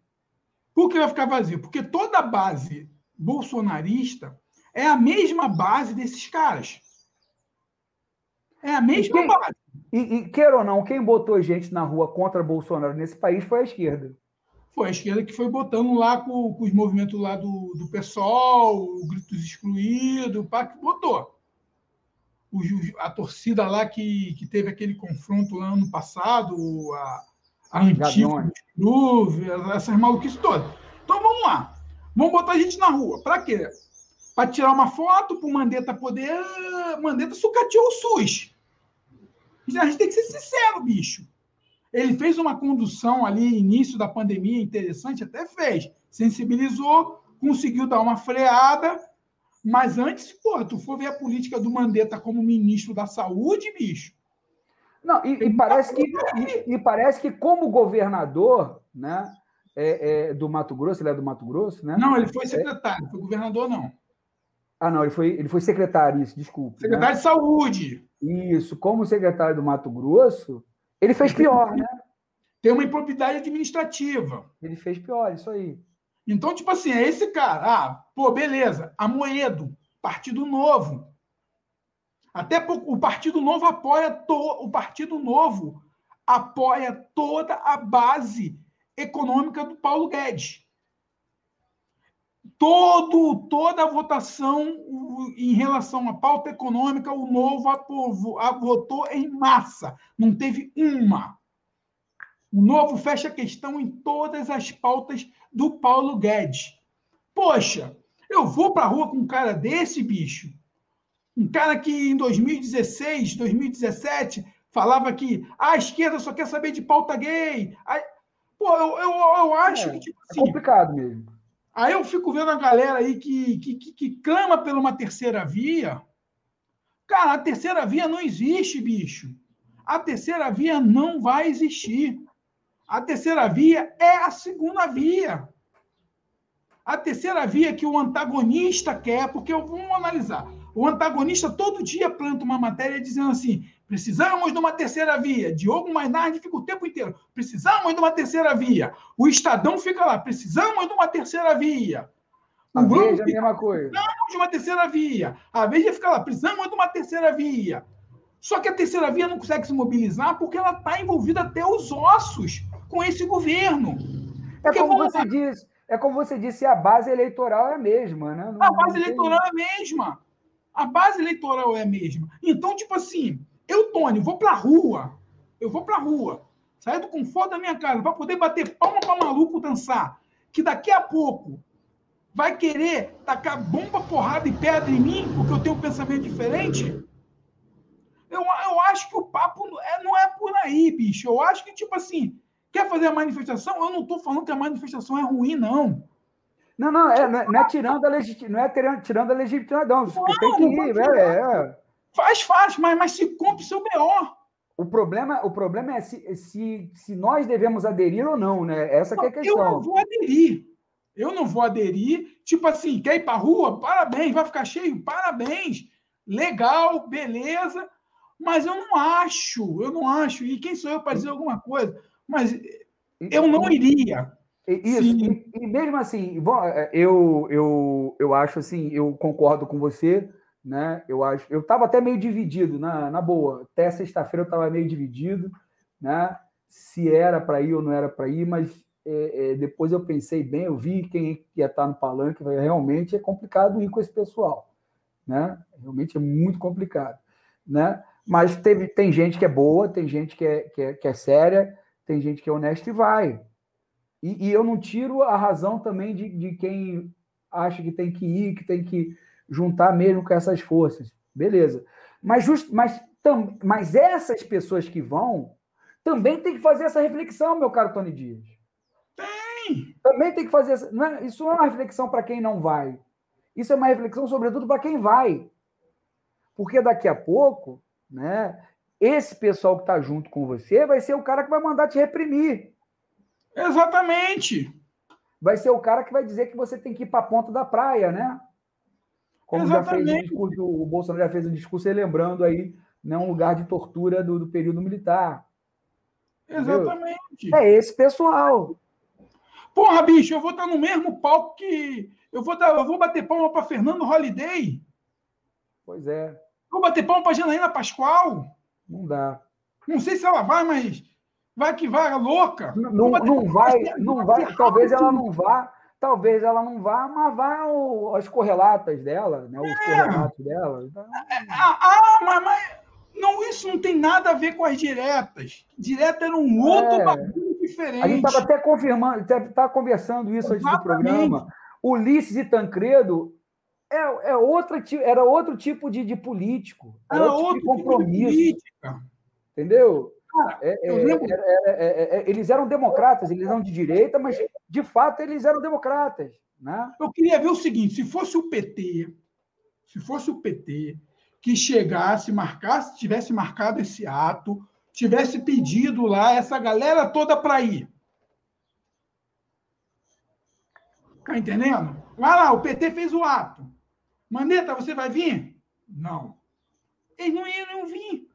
Por que vai ficar vazio? Porque toda a base bolsonarista é a mesma base desses caras. É a mesma e quem, base. E, e, queira ou não, quem botou gente na rua contra Bolsonaro nesse país foi a esquerda. Foi a esquerda que foi botando lá com, com os movimentos lá do, do PSOL, o Gritos Excluídos, o que botou. O, a torcida lá que, que teve aquele confronto lá ano passado, a, a Antifa, essas maluquices todas. Então vamos lá. Vamos botar a gente na rua. Para quê? Para tirar uma foto, para o Mandetta poder. Mandetta sucateou o SUS. A gente tem que ser sincero, bicho. Ele fez uma condução ali, início da pandemia, interessante, até fez. Sensibilizou, conseguiu dar uma freada, mas antes, pô, tu for ver a política do Mandetta como ministro da Saúde, bicho. Não, e, e parece que, e, e, parece que como governador, né? é, é, do Mato Grosso, ele é do Mato Grosso, né? Não, ele foi secretário, foi governador, não. Ah, não, ele foi, ele foi secretário, isso, desculpa. Né? Secretário né? de Saúde. Isso, como secretário do Mato Grosso, ele fez pior, né? Tem uma impropriedade administrativa. Ele fez pior, isso aí. Então, tipo assim, é esse cara. Ah, pô, beleza. Amoedo, Partido Novo. Até o Partido Novo apoia to, o Partido Novo apoia toda a base econômica do Paulo Guedes. Todo, toda a votação em relação à pauta econômica, o Novo votou em massa. Não teve uma. O Novo fecha a questão em todas as pautas do Paulo Guedes. Poxa, eu vou para a rua com um cara desse, bicho. Um cara que em 2016, 2017, falava que a esquerda só quer saber de pauta gay. Pô, eu, eu, eu acho é, que, tipo é assim. É complicado mesmo. Aí eu fico vendo a galera aí que, que, que, que clama por uma terceira via. Cara, a terceira via não existe, bicho. A terceira via não vai existir. A terceira via é a segunda via. A terceira via que o antagonista quer, porque eu vou analisar. O antagonista todo dia planta uma matéria dizendo assim: Precisamos de uma terceira via. Diogo Mainardi fica o tempo inteiro. Precisamos de uma terceira via. O Estadão fica lá. Precisamos de uma terceira via. O a Globo Veja, fica, a mesma coisa. Precisamos de uma terceira via. A Veja fica lá. Precisamos de uma terceira via. Só que a terceira via não consegue se mobilizar porque ela está envolvida até os ossos com esse governo. É como você disse. É como você disse, a base eleitoral é a mesma, né? Não, a base eleitoral é a mesma. A base eleitoral é a mesma. Então, tipo assim, eu, Tony, vou pra rua. Eu vou pra rua. Sair do conforto da minha casa para poder bater palma para maluco dançar. Que daqui a pouco vai querer tacar bomba, porrada e pedra em mim porque eu tenho um pensamento diferente. Eu, eu acho que o papo é, não é por aí, bicho. Eu acho que, tipo assim, quer fazer a manifestação? Eu não estou falando que a manifestação é ruim, não. Não, não, é, não, é, não é tirando a legitimidade, não é tirando a legitimidade, não. não tem que ir, é, é. Faz, faz, mas, mas se cumpre seu BO. O problema, o problema é se, se, se nós devemos aderir ou não, né? Essa é a questão. Eu não vou aderir. Eu não vou aderir. Tipo assim, quer ir para rua? Parabéns, vai ficar cheio? Parabéns. Legal, beleza. Mas eu não acho, eu não acho. E quem sou eu para dizer alguma coisa? Mas eu não iria. Isso, e, e, mesmo assim, é, eu, eu, eu acho assim, eu concordo com você, né? Eu acho, eu estava até meio dividido, na, na boa. Até sexta-feira eu estava meio dividido, né? Se era para ir ou não era para ir, mas é, é, depois eu pensei bem, eu vi quem ia estar no palanque, realmente é complicado ir com esse pessoal, né? Realmente é muito complicado, né? Mas teve, tem gente que é boa, tem gente que é, que é, que é séria, tem gente que é honesta e vai. E, e eu não tiro a razão também de, de quem acha que tem que ir, que tem que juntar mesmo com essas forças. Beleza. Mas, just, mas, tam, mas essas pessoas que vão também tem que fazer essa reflexão, meu caro Tony Dias. Tem! Também tem que fazer essa. Não é, isso não é uma reflexão para quem não vai. Isso é uma reflexão, sobretudo, para quem vai. Porque daqui a pouco, né, esse pessoal que está junto com você vai ser o cara que vai mandar te reprimir. Exatamente. Vai ser o cara que vai dizer que você tem que ir para a ponta da praia, né? Como Exatamente. já fez um discurso, o Bolsonaro já fez um discurso lembrando aí né, um lugar de tortura do, do período militar. Exatamente. Entendeu? É esse pessoal. Porra, bicho, eu vou estar no mesmo palco que. Eu vou, dar, eu vou bater palma para Fernando Holliday. Pois é. Vou bater palma para Janaína Pascoal. Não dá. Não sei se ela vai, mas vai que vai, louca. Não, não, não vai, não vai. Talvez ela não vá, talvez ela não vá, mas vá o, as correlatas dela, né? Os é. correlatos dela. Então... É, é, ah, mas, mas não, isso não tem nada a ver com as diretas. Direta era um outro é. bagulho diferente. A gente estava até confirmando, está conversando isso Exatamente. antes do programa. Ulisses e Tancredo é, é outra, era outro tipo de, de político. Era, era outro, tipo de compromisso. Tipo de entendeu? É, é, é, é, eles eram democratas, eles eram de direita, mas de fato eles eram democratas. Né? Eu queria ver o seguinte: se fosse o PT, se fosse o PT que chegasse, marcasse, tivesse marcado esse ato, tivesse pedido lá essa galera toda para ir. Tá entendendo? Vai lá, o PT fez o ato. Maneta, você vai vir? Não. Eles não iam vir.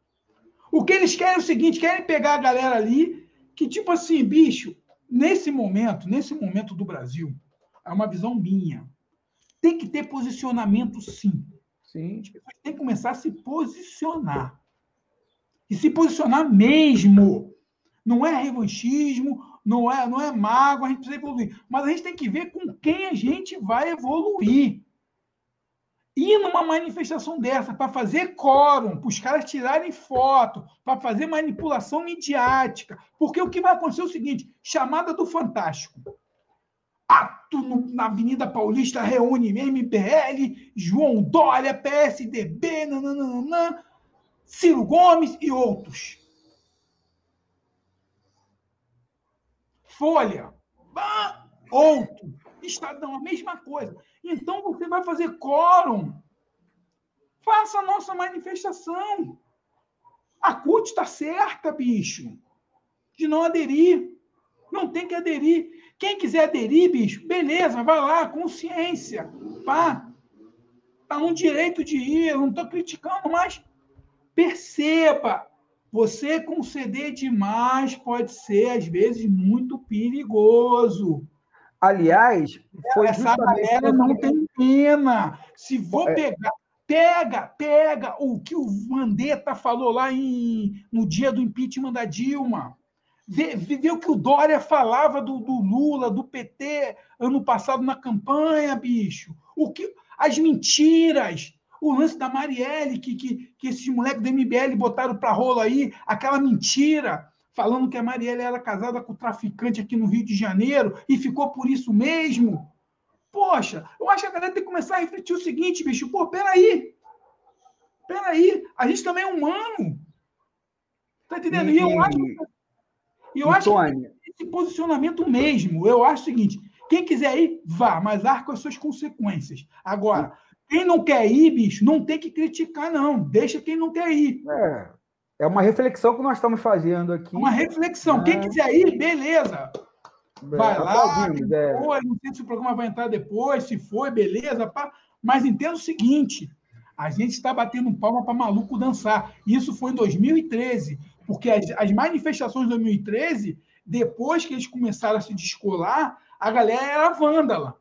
O que eles querem é o seguinte: querem pegar a galera ali, que, tipo assim, bicho, nesse momento, nesse momento do Brasil, é uma visão minha. Tem que ter posicionamento, sim. Sim. As pessoas têm que começar a se posicionar. E se posicionar mesmo. Não é revanchismo, não é, não é mágoa, a gente precisa evoluir. Mas a gente tem que ver com quem a gente vai evoluir ir numa manifestação dessa para fazer quórum, para os caras tirarem foto, para fazer manipulação midiática. Porque o que vai acontecer é o seguinte: chamada do Fantástico. Ato no, na Avenida Paulista reúne MBL, João Dória, PSDB, nananana, Ciro Gomes e outros. Folha, outro. Estadão, a mesma coisa. Então você vai fazer quórum. Faça a nossa manifestação. A CUT está certa, bicho, de não aderir. Não tem que aderir. Quem quiser aderir, bicho, beleza, vai lá, consciência. Pá. Está no direito de ir, eu não estou criticando, mas perceba, você conceder demais pode ser, às vezes, muito perigoso. Aliás, foi essa galera não tem pena. Se vou é. pegar, pega, pega o que o Mandetta falou lá em, no dia do impeachment da Dilma. Vê, vê o que o Dória falava do, do, Lula, do PT, ano passado na campanha, bicho. O que, as mentiras. O lance da Marielle, que, que, que esses moleques do MBL botaram para rolo aí, aquela mentira falando que a Marielle era casada com o traficante aqui no Rio de Janeiro e ficou por isso mesmo. Poxa, eu acho que a galera tem que começar a refletir o seguinte, bicho. Pô, peraí. Peraí. A gente também é humano. Tá entendendo? E, e eu acho, e eu acho que esse posicionamento mesmo, eu acho o seguinte: quem quiser ir, vá, mas arca as suas consequências. Agora, quem não quer ir, bicho, não tem que criticar, não. Deixa quem não quer ir. É. É uma reflexão que nós estamos fazendo aqui. Uma reflexão. Né? Quem quiser ir, beleza. É, vai lá. É. Foi, não sei se o programa vai entrar depois, se foi, beleza. Pá. Mas entenda o seguinte: a gente está batendo palma para maluco dançar. Isso foi em 2013, porque as, as manifestações de 2013 depois que eles começaram a se descolar, a galera era vândala.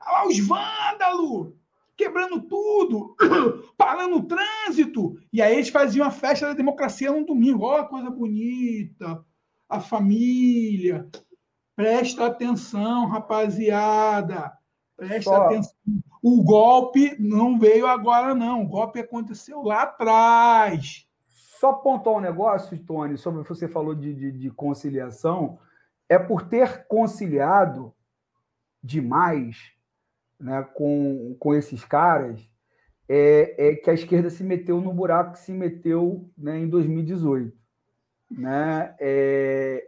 Olha lá os vândalos! Quebrando tudo, parando o trânsito. E aí eles faziam a festa da democracia no domingo. Olha coisa bonita, a família. Presta atenção, rapaziada. Presta Só... atenção. O golpe não veio agora, não. O golpe aconteceu lá atrás. Só pontuar um negócio, Tony, sobre você falou de, de, de conciliação. É por ter conciliado demais né, com, com esses caras é, é, que a esquerda se meteu no buraco que se meteu né, em 2018. Né? É,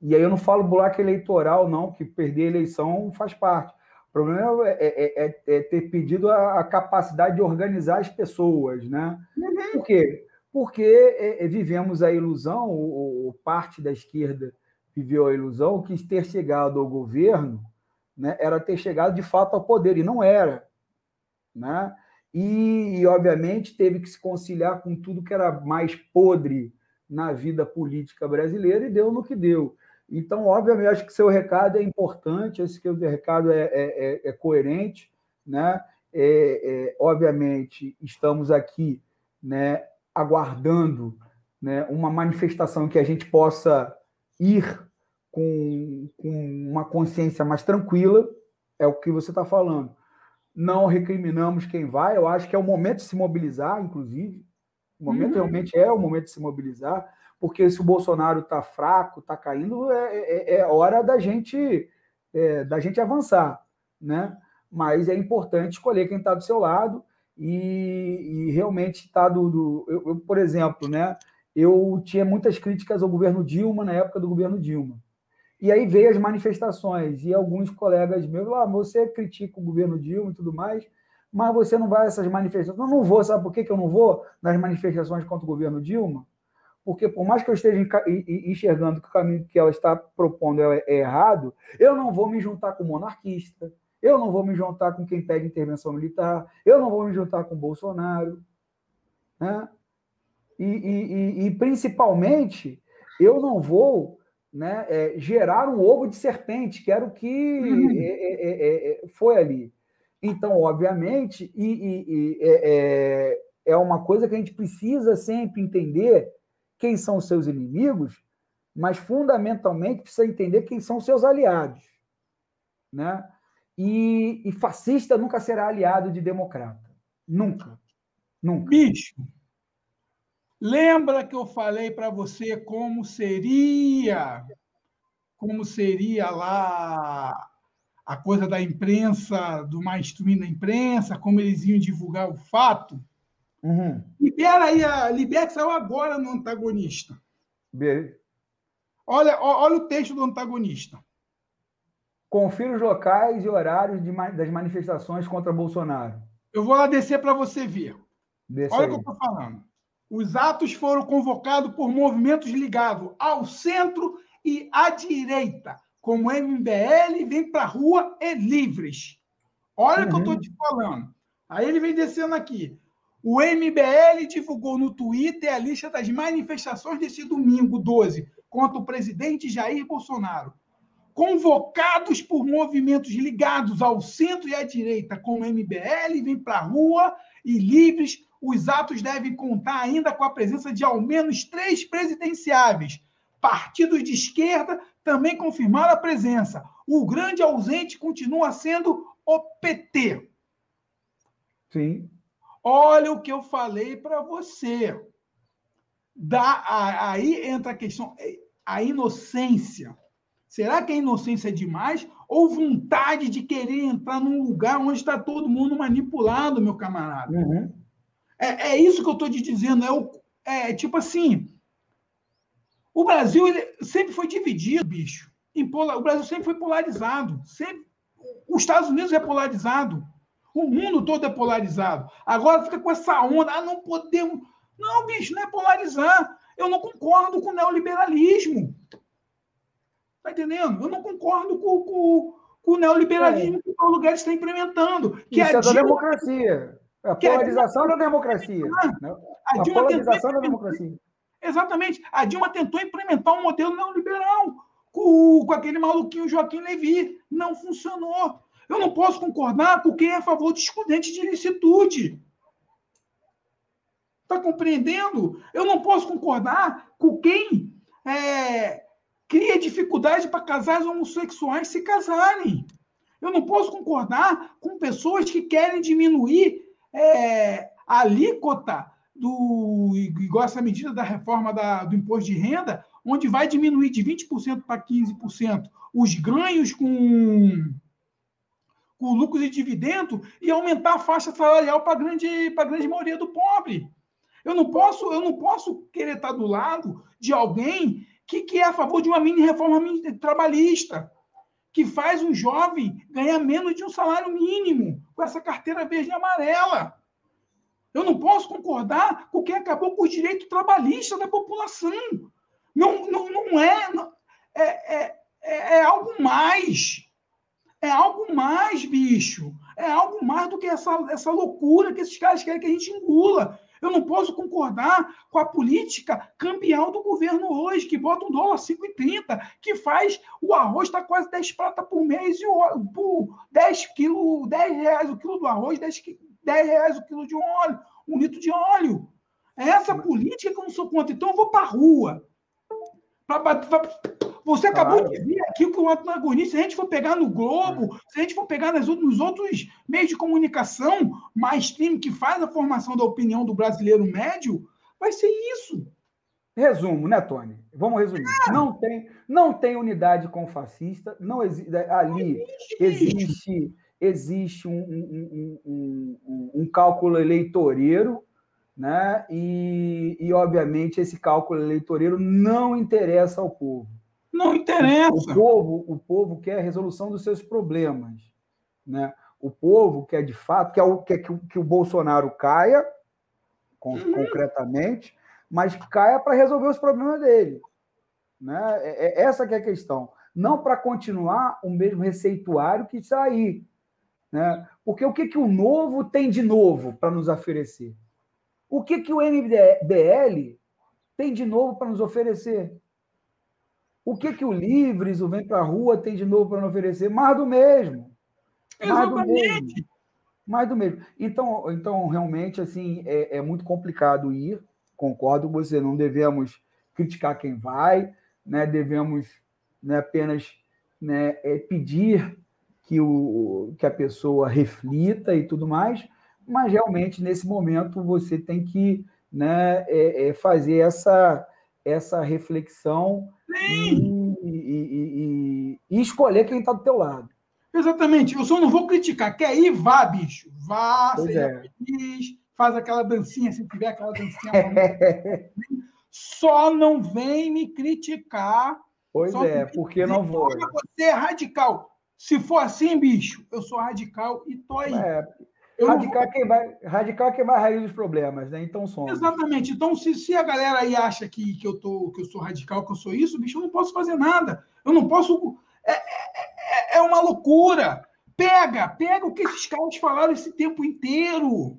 e aí eu não falo buraco eleitoral, não, que perder a eleição faz parte. O problema é, é, é, é ter pedido a, a, capacidade de organizar as pessoas. Né? Uhum. Por quê? Porque é, vivemos a ilusão, ou, ou parte da esquerda viveu a ilusão, que ter chegado ao governo né, era ter chegado de fato ao poder, e não era. Né? E, e, obviamente, teve que se conciliar com tudo que era mais podre na vida política brasileira e deu no que deu. Então, obviamente, acho que seu recado é importante, acho que o recado é, é, é, é coerente. Né? É, é, obviamente, estamos aqui né, aguardando né, uma manifestação que a gente possa ir com, com uma consciência mais tranquila, é o que você está falando. Não recriminamos quem vai, eu acho que é o momento de se mobilizar, inclusive. O momento uhum. realmente é o momento de se mobilizar, porque se o Bolsonaro está fraco, está caindo, é, é, é, hora da gente é, da gente avançar, né? Mas é importante escolher quem está do seu lado e, e realmente está do, do eu, eu, por exemplo, né? Eu tinha muitas críticas ao governo Dilma na época do governo Dilma. E aí veio as manifestações, e alguns colegas meus, ah, você critica o governo Dilma e tudo mais, mas você não vai a essas manifestações. Eu não vou, sabe por que eu não vou nas manifestações contra o governo Dilma? Porque por mais que eu esteja enxergando que o caminho que ela está propondo é, é errado, eu não vou me juntar com monarquista, eu não vou me juntar com quem pede intervenção militar, eu não vou me juntar com Bolsonaro. Né? E, e, e, principalmente, eu não vou né, é, gerar um ovo de serpente, que era o que uhum. é é, é, é, foi ali. Então, obviamente, e, e, e é, é, uma coisa que a gente precisa sempre entender quem são os seus inimigos, mas fundamentalmente precisa entender quem são os seus aliados. Né? E, e fascista nunca será aliado de democrata. Nunca. Nunca. Bicho, Lembra que eu falei para você como seria, como seria lá a coisa da imprensa, do mainstream da imprensa, como eles iam divulgar o fato? Uhum. Libera aí, a Libera saiu agora no antagonista. Be... Olha, olha o texto do antagonista. Confira os locais e horários de, das manifestações contra Bolsonaro. Eu vou lá descer para você ver. Desce olha o que eu estou falando. Os atos foram convocados por movimentos ligados ao centro e à direita, como MBL, Vem para a Rua e Livres. Olha o uhum. que eu estou te falando. Aí ele vem descendo aqui. O MBL divulgou no Twitter a lista das manifestações desse domingo 12 contra o presidente Jair Bolsonaro. Convocados por movimentos ligados ao centro e à direita, como MBL, Vem para a Rua e Livres, os atos devem contar ainda com a presença de ao menos três presidenciáveis. Partidos de esquerda também confirmaram a presença. O grande ausente continua sendo o PT. Sim. Olha o que eu falei para você. Da, aí entra a questão, é, a inocência. Será que a inocência é demais ou vontade de querer entrar num lugar onde está todo mundo manipulado, meu camarada? Uhum. É, é isso que eu estou te dizendo. É, o, é tipo assim. O Brasil sempre foi dividido, bicho. o Brasil sempre foi polarizado. Sempre, os Estados Unidos é polarizado. O mundo todo é polarizado. Agora fica com essa onda. Ah, não podemos. Não, bicho, não é polarizar. Eu não concordo com o neoliberalismo. Tá entendendo? Eu não concordo com, com, com o neoliberalismo é. que o Paulo Guedes está implementando. Que Isso é, é da democracia. É a polarização da democracia. Né? A, polarização da democracia. Exatamente. A Dilma tentou implementar um modelo neoliberal. com, com aquele maluquinho Joaquim Levi. Não funcionou. Eu não posso concordar com quem é a favor de excludente de licitude. Está compreendendo? Eu não posso concordar com quem é, cria dificuldade para casais homossexuais se casarem. Eu não posso concordar com pessoas que querem diminuir é, a alíquota do igual essa medida da reforma da, do imposto de renda, onde vai diminuir de 20% para 15% os ganhos com, com lucros e dividendos e aumentar a faixa salarial para grande, a grande maioria do pobre. Eu não posso, eu não posso querer estar do lado de alguém que, que é a favor de uma mini reforma trabalhista, que faz um jovem ganhar menos de um salário mínimo com essa carteira verde e amarela. Eu não posso concordar com quem acabou com o direito trabalhista da população. Não, não, não é, não, é, é, é, é algo mais. É algo mais, bicho. É algo mais do que essa, essa loucura que esses caras querem que a gente engula. Eu não posso concordar com a política cambial do governo hoje, que bota um dólar 5,30, que faz o arroz estar tá quase 10 prata por mês e o, por 10 quilos, 10 reais o quilo do arroz, 10, 10 reais o quilo de óleo, um litro de óleo. É essa política que eu não sou contra. Então eu vou para a rua. Pra, pra, pra, você acabou claro. de ver aqui que o antagonista, se a gente for pegar no Globo, se a gente for pegar nas, nos outros meios de comunicação mais stream que faz a formação da opinião do brasileiro médio, vai ser isso. Resumo, né, Tony? Vamos resumir. É. Não tem, não tem unidade com fascista, não existe ali existe existe um, um, um, um, cálculo eleitoreiro, né? E, e, obviamente, esse cálculo eleitoreiro não interessa ao povo. Não interessa. O povo, o povo quer a resolução dos seus problemas, né? O povo quer, de fato, quer, o, quer que, o, que o Bolsonaro caia, uhum. concretamente, mas caia para resolver os problemas dele. Né? É, é, essa que é a questão. Não para continuar o mesmo receituário que está aí. Né? Porque o que, que o novo tem de novo para nos oferecer? O que, que o MBL tem de novo para nos oferecer? O que, que o Livres, o Vem para a Rua, tem de novo para nos oferecer? Mais do mesmo. Mais do mesmo. Mais do mesmo. Então, então realmente, assim, é, é muito complicado ir. Concordo com você, não devemos criticar quem vai, né? devemos né, apenas né, é, pedir que, o, que a pessoa reflita e tudo mais, mas realmente nesse momento você tem que né, é, é fazer essa, essa reflexão e, e, e, e, escolher quem está do teu lado. Exatamente. Eu só não vou criticar. Quer ir? Vá, bicho. Vá, pois seja é. feliz, faz aquela dancinha, se tiver aquela dancinha. só não vem me criticar. Pois é, porque não vou. Você é radical. Se for assim, bicho, eu sou radical e tô aí. É, radical, vou... quem vai, radical é quem vai raiz dos problemas, né? Então somos. Exatamente. Então, se, se a galera aí acha que, que, eu tô, que eu sou radical, que eu sou isso, bicho, eu não posso fazer nada. Eu não posso. É, é, é, é uma loucura. Pega, pega o que esses caras falaram esse tempo inteiro.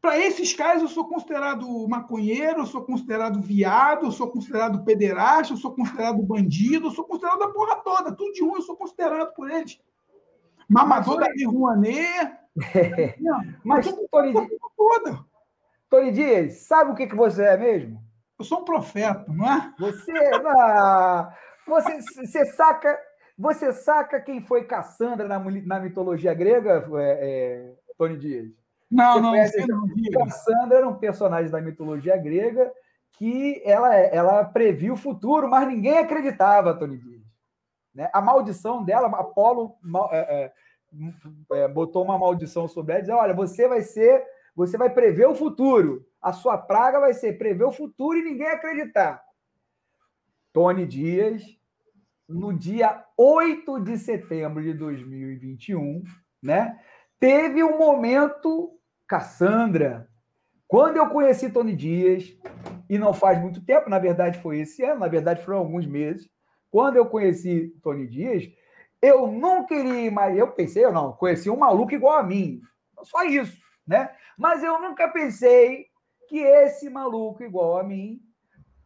Para esses caras, eu sou considerado maconheiro, eu sou considerado viado, eu sou considerado pederasta, eu sou considerado bandido, eu sou considerado a porra toda. Tudo de ruim eu sou considerado por eles. Mamador da Rouanet. É. Mas, Tony, toda. Tony Dias, sabe o que, que você é mesmo? Eu sou um profeta, não é? Você, ah, você, você saca, você saca quem foi Cassandra na, na mitologia grega, é, é, Tony Dias? Não, não, conhece, não. Cassandra era um personagem da mitologia grega que ela, ela previa o futuro, mas ninguém acreditava, Tony Dias. Né? A maldição dela, Apolo é, é, é, botou uma maldição sobre ela, dizendo, olha, você vai ser, você vai prever o futuro. A sua praga vai ser prever o futuro e ninguém acreditar. Tony Dias, no dia 8 de setembro de 2021, né, teve um momento Cassandra. Quando eu conheci Tony Dias, e não faz muito tempo, na verdade foi esse ano, na verdade foram alguns meses, quando eu conheci Tony Dias, eu não queria mais, eu pensei, eu não, conheci um maluco igual a mim, só isso, né? Mas eu nunca pensei que esse maluco igual a mim,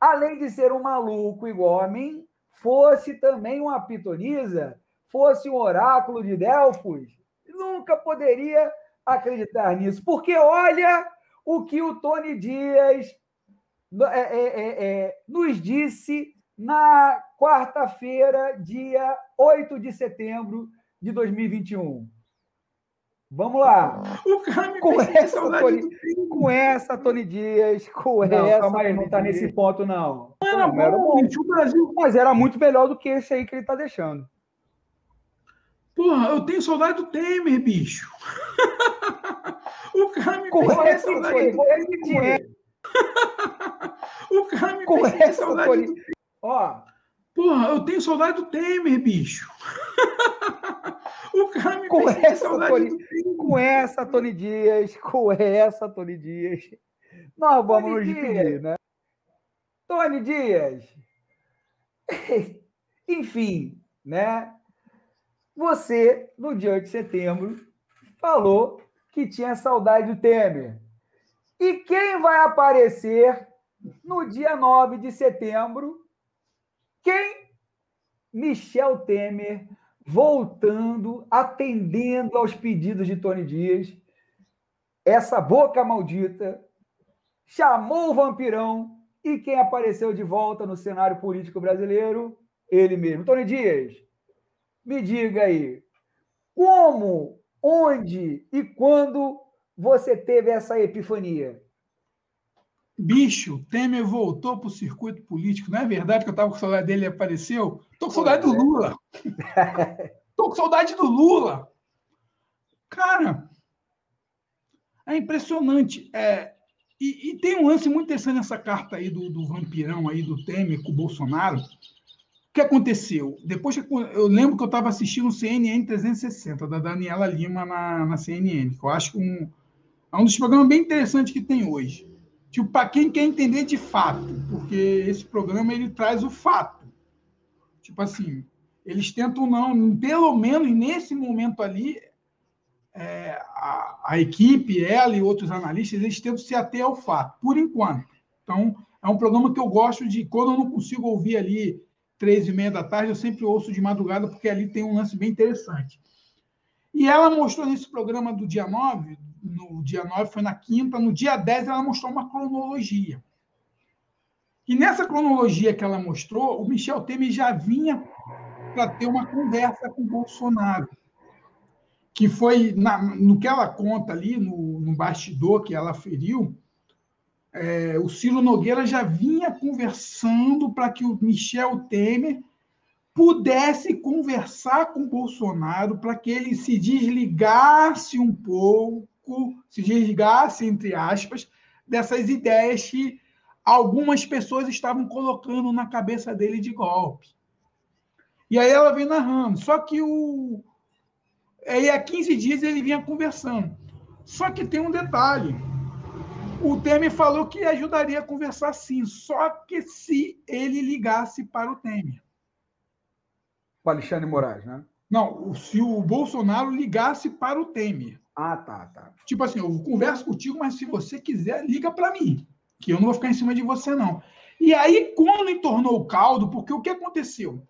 além de ser um maluco igual a mim, fosse também uma pitonisa, fosse um oráculo de Delfos, nunca poderia acreditar nisso, porque olha o que o Tony Dias é, é, é, é, nos disse na quarta-feira, dia 8 de setembro de 2021. Vamos lá. O cara me com essa, Tony, com essa, Tony Dias, com não, essa. Aí, não está nesse ponto, não. Não era, não, era bom, o Brasil. Mas era muito melhor do que esse aí que ele está deixando. Porra, eu tenho saudade do Temer, bicho. o cara me com essa, saudade do Temer. o cara me com essa, saudade Tony. do Ó. Porra, eu tenho saudade do Temer, bicho. o cara me com essa, Tony, com essa, Tony Dias, com essa, Tony Dias. Nós vamos Tony nos despedir, né? Tony Dias. Enfim, né? Você, no dia 8 de setembro, falou que tinha saudade do Temer. E quem vai aparecer no dia 9 de setembro quem? Michel Temer voltando, atendendo aos pedidos de Tony Dias. Essa boca maldita chamou o vampirão e quem apareceu de volta no cenário político brasileiro? Ele mesmo. Tony Dias, me diga aí, como, onde e quando você teve essa epifania? Bicho, Temer voltou para o circuito político. Não é verdade que eu estava com saudade dele e apareceu? Estou com saudade do Lula. Estou com saudade do Lula. Cara, é impressionante. É, e, e, tem um lance muito interessante nessa carta aí do, do vampirão aí do Temer com o Bolsonaro. O que aconteceu? Depois que eu lembro que eu estava assistindo o CNN 360 da Daniela Lima na, na CNN, que eu acho um, é um dos programas bem interessantes que tem hoje tipo, para quem quer entender de fato, porque esse programa ele traz o fato. Tipo assim, eles tentam não, pelo menos nesse momento ali, é, a, a, equipe, ela e outros analistas, eles tentam se ater ao fato, por enquanto. Então, é um programa que eu gosto de, quando eu não consigo ouvir ali três e meia da tarde, eu sempre ouço de madrugada, porque ali tem um lance bem interessante. E ela mostrou nesse programa do dia 9, no dia 9 foi na quinta, no dia 10 ela mostrou uma cronologia. E nessa cronologia que ela mostrou, o Michel Temer já vinha para ter uma conversa com o Bolsonaro. Que foi, na, no que ela conta ali, no, no bastidor que ela feriu, é, o Ciro Nogueira já vinha conversando para que o Michel Temer pudesse conversar com Bolsonaro para que ele se desligasse um pouco se desligasse, entre aspas, dessas ideias que algumas pessoas estavam colocando na cabeça dele de golpe. E aí ela vem narrando. Só que o. Aí há 15 dias ele vinha conversando. Só que tem um detalhe. O Temer falou que ajudaria a conversar sim, só que se ele ligasse para o Temer. O Alexandre Moraes, né? Não, se o Bolsonaro ligasse para o Temer. Ah, tá, tá. Tipo assim, eu converso contigo, mas se você quiser, liga para mim, que eu não vou ficar em cima de você, não. E aí, quando entornou o caldo, porque o que aconteceu?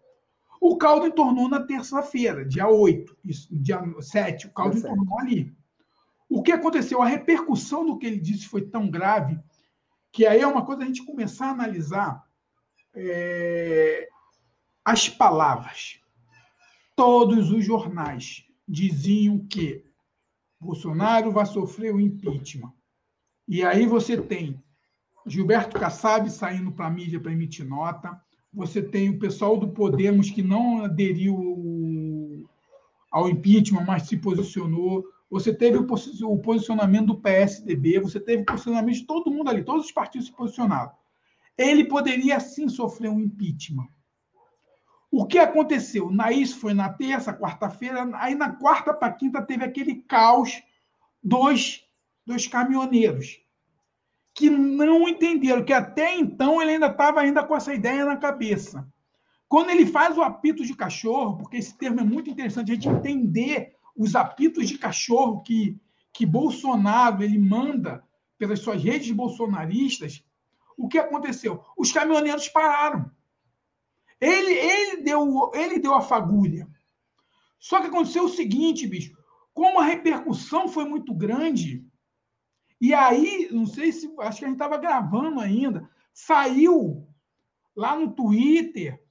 O caldo entornou na terça-feira, dia 8, isso, dia 7, o caldo entornou ali. O que aconteceu? A repercussão do que ele disse foi tão grave que aí é uma coisa a gente começar a analisar é, as palavras. Todos os jornais diziam que Bolsonaro vai sofrer o impeachment. E aí você tem Gilberto Kassab saindo para a mídia para emitir nota, você tem o pessoal do Podemos que não aderiu ao impeachment, mas se posicionou, você teve o posicionamento do PSDB, você teve o posicionamento de todo mundo ali, todos os partidos se posicionaram. Ele poderia sim sofrer um impeachment. O que aconteceu? Na, isso foi na terça, quarta-feira, aí na quarta para quinta teve aquele caos dos, dos caminhoneiros, que não entenderam, que até então ele ainda estava ainda com essa ideia na cabeça. Quando ele faz o apito de cachorro, porque esse termo é muito interessante, a gente entender os apitos de cachorro que, que Bolsonaro ele manda pelas suas redes bolsonaristas, o que aconteceu? Os caminhoneiros pararam. Ele, ele, deu, ele deu a fagulha. Só que aconteceu o seguinte, bicho. Como a repercussão foi muito grande, e aí, não sei se. Acho que a gente estava gravando ainda. Saiu lá no Twitter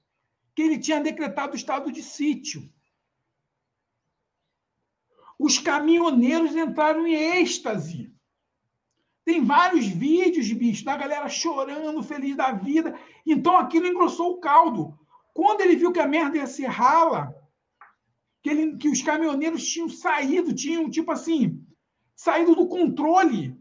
que ele tinha decretado o estado de sítio. Os caminhoneiros entraram em êxtase. Tem vários vídeos, bicho, da galera chorando, feliz da vida. Então aquilo engrossou o caldo. Quando ele viu que a merda ia ser rala, que, ele, que os caminhoneiros tinham saído, tinham, tipo assim, saído do controle.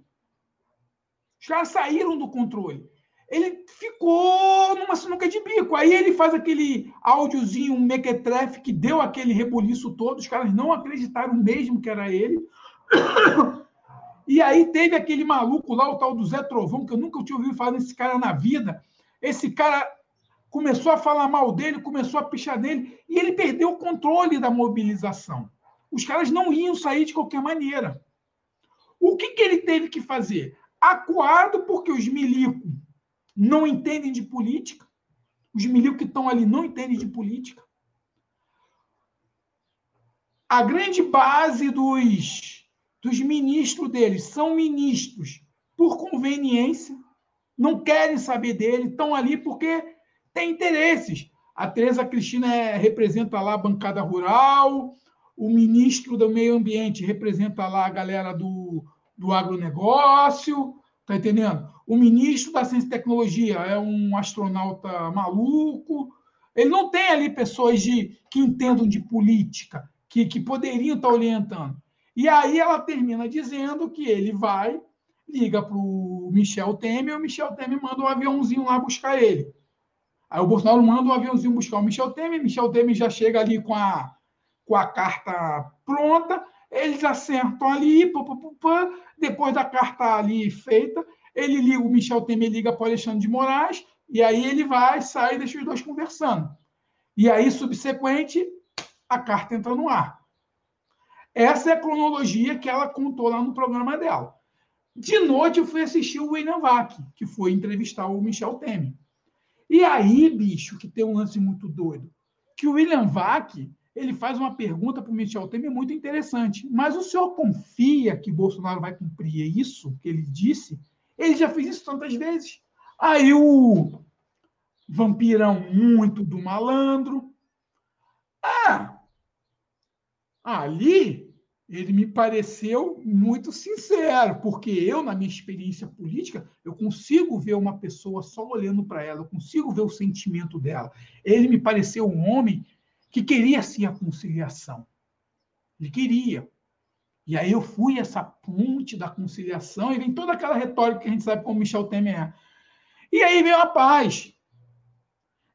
Os caras saíram do controle. Ele ficou numa sinuca de bico. Aí ele faz aquele áudiozinho, um mequetrefe, que deu aquele rebuliço todo. Os caras não acreditaram mesmo que era ele. E aí teve aquele maluco lá, o tal do Zé Trovão, que eu nunca tinha ouvido falar desse cara na vida. Esse cara começou a falar mal dele, começou a pichar nele, e ele perdeu o controle da mobilização. Os caras não iam sair de qualquer maneira. O que, que ele teve que fazer? Acuado, porque os milicos não entendem de política. Os milicos que estão ali não entendem de política. A grande base dos dos ministros deles são ministros por conveniência, não querem saber dele, estão ali porque tem interesses. A Tereza Cristina é, representa lá a bancada rural, o ministro do Meio Ambiente representa lá a galera do, do agronegócio, tá entendendo? O ministro da Ciência e Tecnologia é um astronauta maluco. Ele não tem ali pessoas de, que entendam de política, que, que poderiam estar orientando. E aí ela termina dizendo que ele vai, liga para o Michel Temer, e o Michel Temer manda um aviãozinho lá buscar ele. Aí o Bolsonaro manda um aviãozinho buscar o Michel Temer, Michel Temer já chega ali com a, com a carta pronta, eles acertam ali, pá, pá, pá, depois da carta ali feita, ele liga, o Michel Temer liga para o Alexandre de Moraes, e aí ele vai, sai e deixa os dois conversando. E aí, subsequente, a carta entra no ar. Essa é a cronologia que ela contou lá no programa dela. De noite eu fui assistir o William Vac, que foi entrevistar o Michel Temer. E aí, bicho, que tem um lance muito doido, que o William Vac, ele faz uma pergunta para o Michel Temer muito interessante. Mas o senhor confia que Bolsonaro vai cumprir isso que ele disse? Ele já fez isso tantas vezes. Aí o vampirão muito do malandro. Ah, ali ele me pareceu muito sincero, porque eu, na minha experiência política, eu consigo ver uma pessoa só olhando para ela, eu consigo ver o sentimento dela. Ele me pareceu um homem que queria sim a conciliação. Ele queria. E aí eu fui essa ponte da conciliação e vem toda aquela retórica que a gente sabe como Michel Temer é. E aí veio a paz.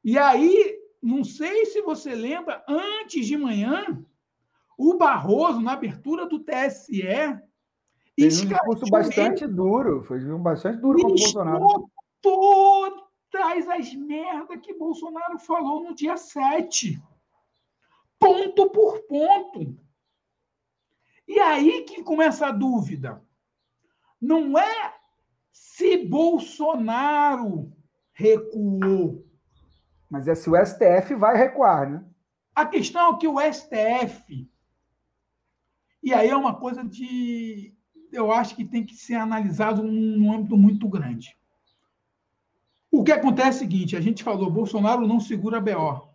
E aí, não sei se você lembra, antes de manhã, o Barroso, na abertura do TSE, fez um discurso bastante duro, foi bastante duro com o Bolsonaro. Todas as merdas que Bolsonaro falou no dia 7. Ponto por ponto. E aí que começa a dúvida. Não é se Bolsonaro recuou. Mas é se o STF vai recuar, né? A questão é que o STF e aí é uma coisa de. Eu acho que tem que ser analisado num âmbito muito grande. O que acontece é o seguinte: a gente falou, Bolsonaro não segura BO.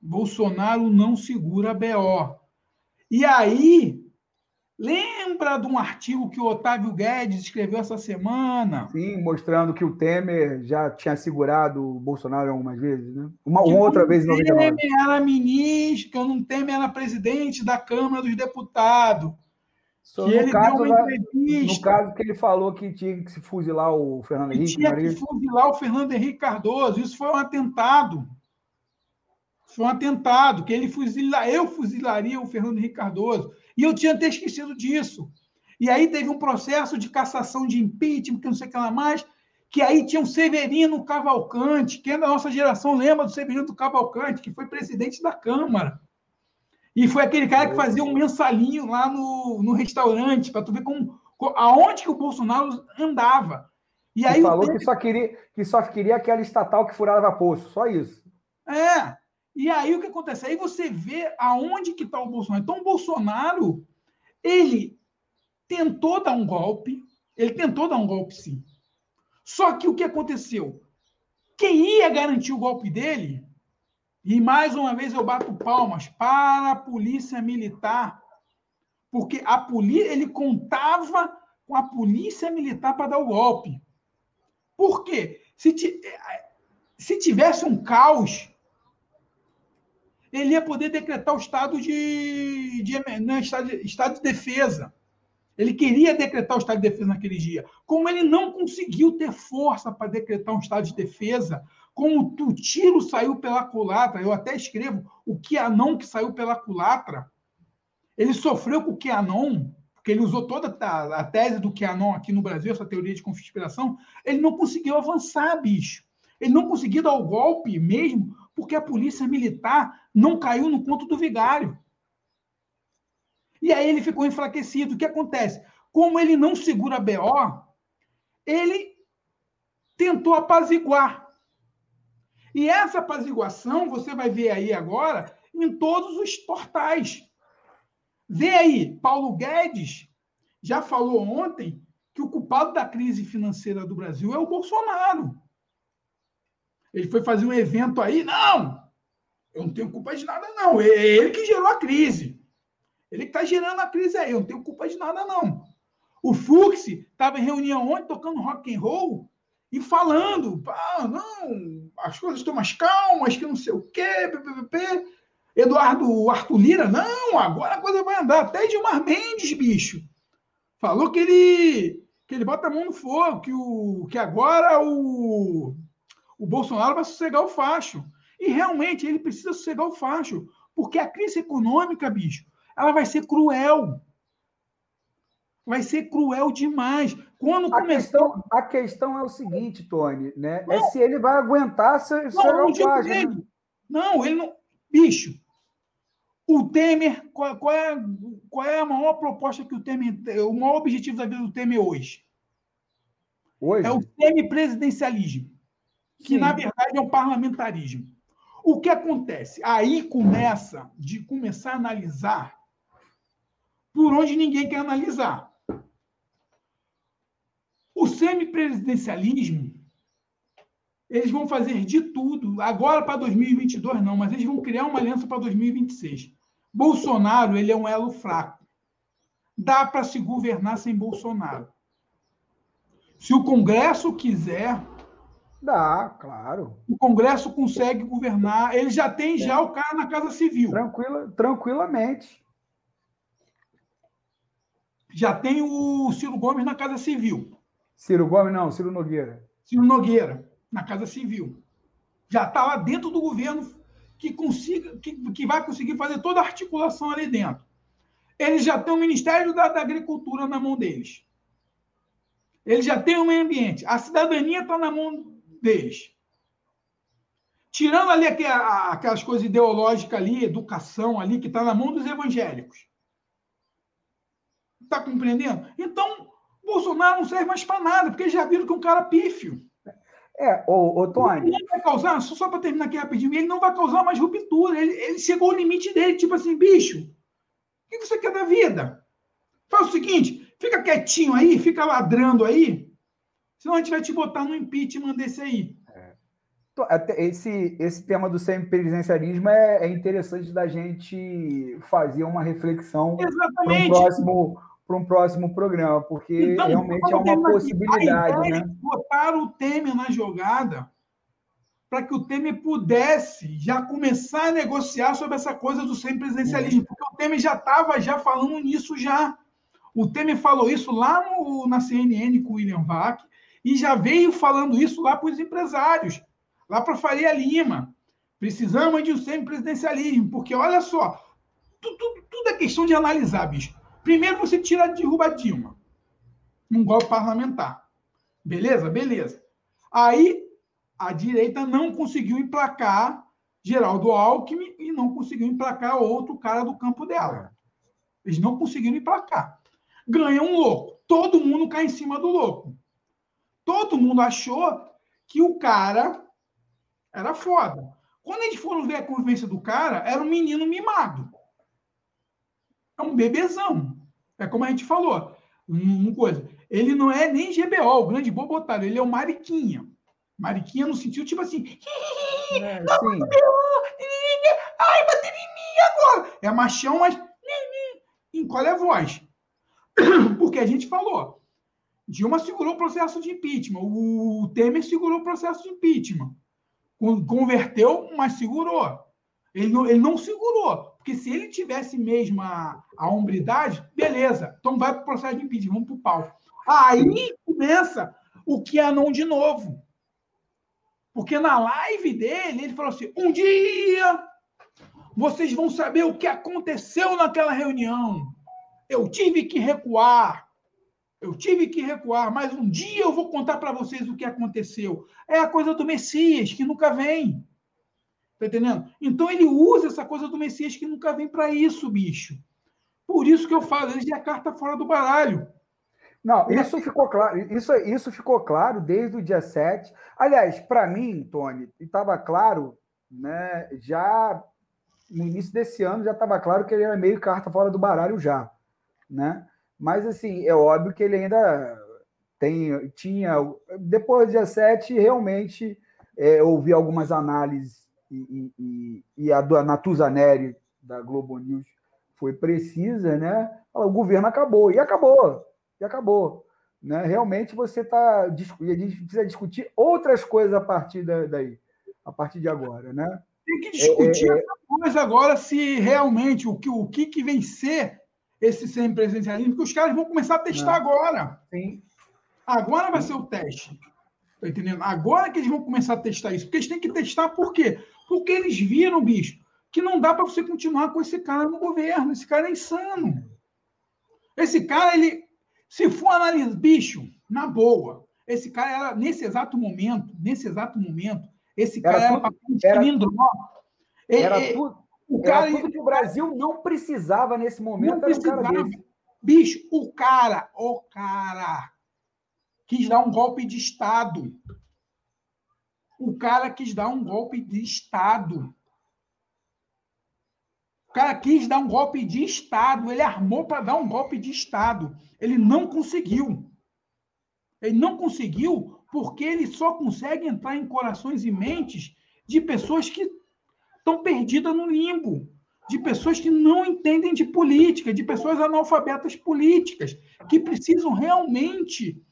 Bolsonaro não segura BO. E aí, Lembra de um artigo que o Otávio Guedes escreveu essa semana? Sim, mostrando que o Temer já tinha segurado o Bolsonaro algumas vezes, né? Uma, uma outra vez em 99. Temer era ministro, que o Temer era presidente da Câmara dos Deputados. Só que ele caso, deu uma entrevista. No caso que ele falou que tinha que se fuzilar o Fernando Henrique. Tinha Maria. que fuzilar o Fernando Henrique Cardoso. Isso foi um atentado. Foi um atentado, que ele fuzila, eu fuzilaria o Fernando Henrique Cardoso. E eu tinha até esquecido disso. E aí teve um processo de cassação de impeachment, que não sei o que lá mais, que aí tinha um Severino Cavalcante, quem é da nossa geração lembra do Severino Cavalcante, que foi presidente da Câmara. E foi aquele cara que fazia um mensalinho lá no, no restaurante, para tu ver como, aonde que o Bolsonaro andava. E aí falou que só, queria, que só queria aquela estatal que furava poço, só isso. É. E aí o que acontece? Aí você vê aonde que está o Bolsonaro. Então o Bolsonaro, ele tentou dar um golpe, ele tentou dar um golpe sim. Só que o que aconteceu? Quem ia garantir o golpe dele, e mais uma vez eu bato palmas para a polícia militar, porque a polícia, ele contava com a polícia militar para dar o golpe. Por quê? Se, se tivesse um caos, ele ia poder decretar o estado de, de, né, estado, estado de defesa. Ele queria decretar o estado de defesa naquele dia. Como ele não conseguiu ter força para decretar um estado de defesa, como o tiro saiu pela culatra, eu até escrevo o Quianon que saiu pela culatra, ele sofreu com o Quianon, porque ele usou toda a, a tese do Quianon aqui no Brasil, essa teoria de conspiração, ele não conseguiu avançar, bicho. Ele não conseguiu dar o golpe mesmo, porque a polícia militar não caiu no ponto do vigário. E aí ele ficou enfraquecido. O que acontece? Como ele não segura BO, ele tentou apaziguar. E essa apaziguação você vai ver aí agora em todos os portais. Vê aí, Paulo Guedes já falou ontem que o culpado da crise financeira do Brasil é o Bolsonaro. Ele foi fazer um evento aí, não, eu não tenho culpa de nada, não. É ele que gerou a crise. Ele que está gerando a crise aí, eu não tenho culpa de nada, não. O Fux estava em reunião ontem, tocando rock and roll e falando, ah, não, as coisas estão mais calmas, que não sei o quê. Eduardo Arthur Lira, não, agora a coisa vai andar. Até Edmar Mendes, bicho, falou que ele que ele bota a mão no fogo, que, o, que agora o, o Bolsonaro vai sossegar o facho. E realmente ele precisa sossegar o facho, porque a crise econômica, bicho, ela vai ser cruel. Vai ser cruel demais. Quando a, questão, a questão é o seguinte, Tony, né? É não, é se ele vai aguentar ser, não, página, ele. Né? não, ele não. Bicho, o Temer, qual, qual, é, qual é a maior proposta que o Temer. O maior objetivo da vida do Temer hoje? Hoje? É o semipresidencialismo, que Sim. na verdade é um parlamentarismo. O que acontece? Aí começa de começar a analisar por onde ninguém quer analisar. O semipresidencialismo, eles vão fazer de tudo, agora para 2022 não, mas eles vão criar uma aliança para 2026. Bolsonaro, ele é um elo fraco. Dá para se governar sem Bolsonaro. Se o Congresso quiser, Dá, claro. O Congresso consegue governar. Ele já tem é. já o cara na Casa Civil. Tranquila, tranquilamente já tem o Ciro Gomes na Casa Civil. Ciro Gomes, não, Ciro Nogueira. Ciro Nogueira, na Casa Civil. Já está lá dentro do governo que, consiga, que, que vai conseguir fazer toda a articulação ali dentro. Eles já têm o Ministério da, da Agricultura na mão deles. Eles já têm o meio ambiente. A cidadania está na mão deles. Tirando ali aquelas coisas ideológicas ali, educação ali, que está na mão dos evangélicos. Está compreendendo? Então, Bolsonaro não serve mais para nada, porque já viram que é um cara pífio. É, o, o Tony. Ele vai causar, só, só para terminar aqui rapidinho, ele não vai causar mais ruptura. Ele, ele chegou ao limite dele, tipo assim, bicho, o que você quer da vida? Faz o seguinte, fica quietinho aí, fica ladrando aí, senão a gente vai te botar no impeachment desse aí. É. Esse, esse tema do semipresidencialismo é, é interessante da gente fazer uma reflexão para um próximo para um próximo programa, porque então, realmente é uma possibilidade. Né? Botaram o Temer na jogada para que o Temer pudesse já começar a negociar sobre essa coisa do semipresidencialismo, porque o Temer já estava já falando nisso já. O Temer falou isso lá no, na CNN com o William Vac e já veio falando isso lá para os empresários, lá para Faria Lima. Precisamos de um semipresidencialismo, porque olha só, tudo, tudo, tudo é questão de analisar, bicho. Primeiro você tira a derruba Dilma, num golpe parlamentar. Beleza? Beleza. Aí a direita não conseguiu emplacar Geraldo Alckmin e não conseguiu emplacar outro cara do campo dela. Eles não conseguiram emplacar. Ganha um louco. Todo mundo cai em cima do louco. Todo mundo achou que o cara era foda. Quando a gente for ver a convivência do cara, era um menino mimado. É um bebezão. É como a gente falou. Uma coisa. Ele não é nem GBO, o grande bobotário. Ele é o Mariquinha. Mariquinha no sentido, tipo assim... É, sim. Ai, bateu em mim agora. É machão, mas... Encolhe a voz. Porque a gente falou. Dilma segurou o processo de impeachment. O Temer segurou o processo de impeachment. Converteu, mas segurou. Ele não, ele não segurou. Porque se ele tivesse mesmo a, a hombridade, beleza. Então vai para o processo de impeachment, vamos para o pau. Aí começa o que é não de novo. Porque na live dele, ele falou assim: um dia vocês vão saber o que aconteceu naquela reunião. Eu tive que recuar. Eu tive que recuar, mas um dia eu vou contar para vocês o que aconteceu. É a coisa do Messias, que nunca vem. Tá entendendo? Então ele usa essa coisa do Messias que nunca vem para isso, bicho. Por isso que eu falo, ele é a carta fora do baralho. Não, isso ficou claro, isso, isso ficou claro desde o dia 7. Aliás, para mim, Tony, estava claro, né, já no início desse ano já estava claro que ele era meio carta fora do baralho já, né? Mas assim, é óbvio que ele ainda tem, tinha. Depois do dia 7, realmente é, ouvi algumas análises e, e, e a do Natuzaneri, da Globo News, foi precisa, né? O governo acabou, e acabou, e acabou. Né? Realmente você está. A gente precisa discutir outras coisas a partir daí, a partir de agora, né? Tem que discutir é, é, coisa agora se realmente o que, o que, que vem ser esse semipresencialismo, que os caras vão começar a testar Não. agora. Sim. Agora vai ser o teste. Tá entendendo? Agora que eles vão começar a testar isso. Porque eles têm que testar por quê? Porque eles viram, bicho, que não dá para você continuar com esse cara no governo. Esse cara é insano. Esse cara, ele. Se for analisar, bicho, na boa, esse cara era, nesse exato momento, nesse exato momento, esse cara era, para era, era, era, tudo, o cara, tudo que o Brasil não precisava nesse momento. Não precisava. Bicho, o cara, o cara quis dar um golpe de Estado. O cara quis dar um golpe de Estado. O cara quis dar um golpe de Estado. Ele armou para dar um golpe de Estado. Ele não conseguiu. Ele não conseguiu porque ele só consegue entrar em corações e mentes de pessoas que estão perdidas no limbo, de pessoas que não entendem de política, de pessoas analfabetas políticas, que precisam realmente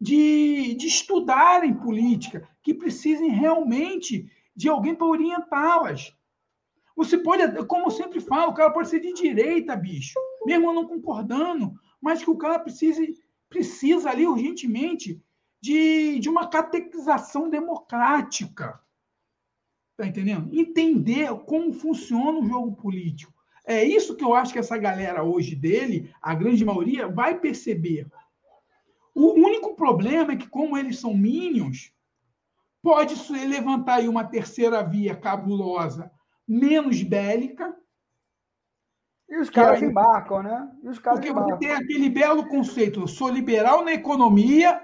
de, de estudarem política, que precisem realmente de alguém para orientá-las. Você pode, como eu sempre falo, o cara pode ser de direita, bicho, mesmo não concordando, mas que o cara precise, precisa ali urgentemente de, de uma catequização democrática. Tá entendendo? Entender como funciona o jogo político. É isso que eu acho que essa galera hoje dele, a grande maioria, vai perceber. O único problema é que, como eles são minions, pode levantar aí uma terceira via cabulosa, menos bélica. E os caras aí, embarcam, né? E os caras porque embarcam. você tem aquele belo conceito, eu sou liberal na economia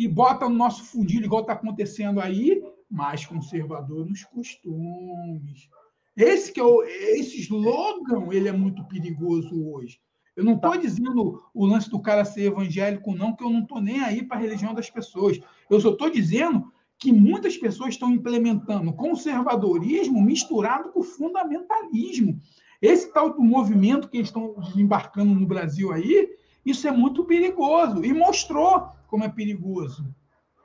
e bota no nosso fundilho, igual está acontecendo aí, mais conservador nos costumes. Esse que é o, esse slogan, ele é muito perigoso hoje. Eu não estou dizendo o lance do cara ser evangélico, não, que eu não estou nem aí para a religião das pessoas. Eu só estou dizendo que muitas pessoas estão implementando conservadorismo misturado com fundamentalismo. Esse tal do movimento que eles estão desembarcando no Brasil aí, isso é muito perigoso. E mostrou como é perigoso.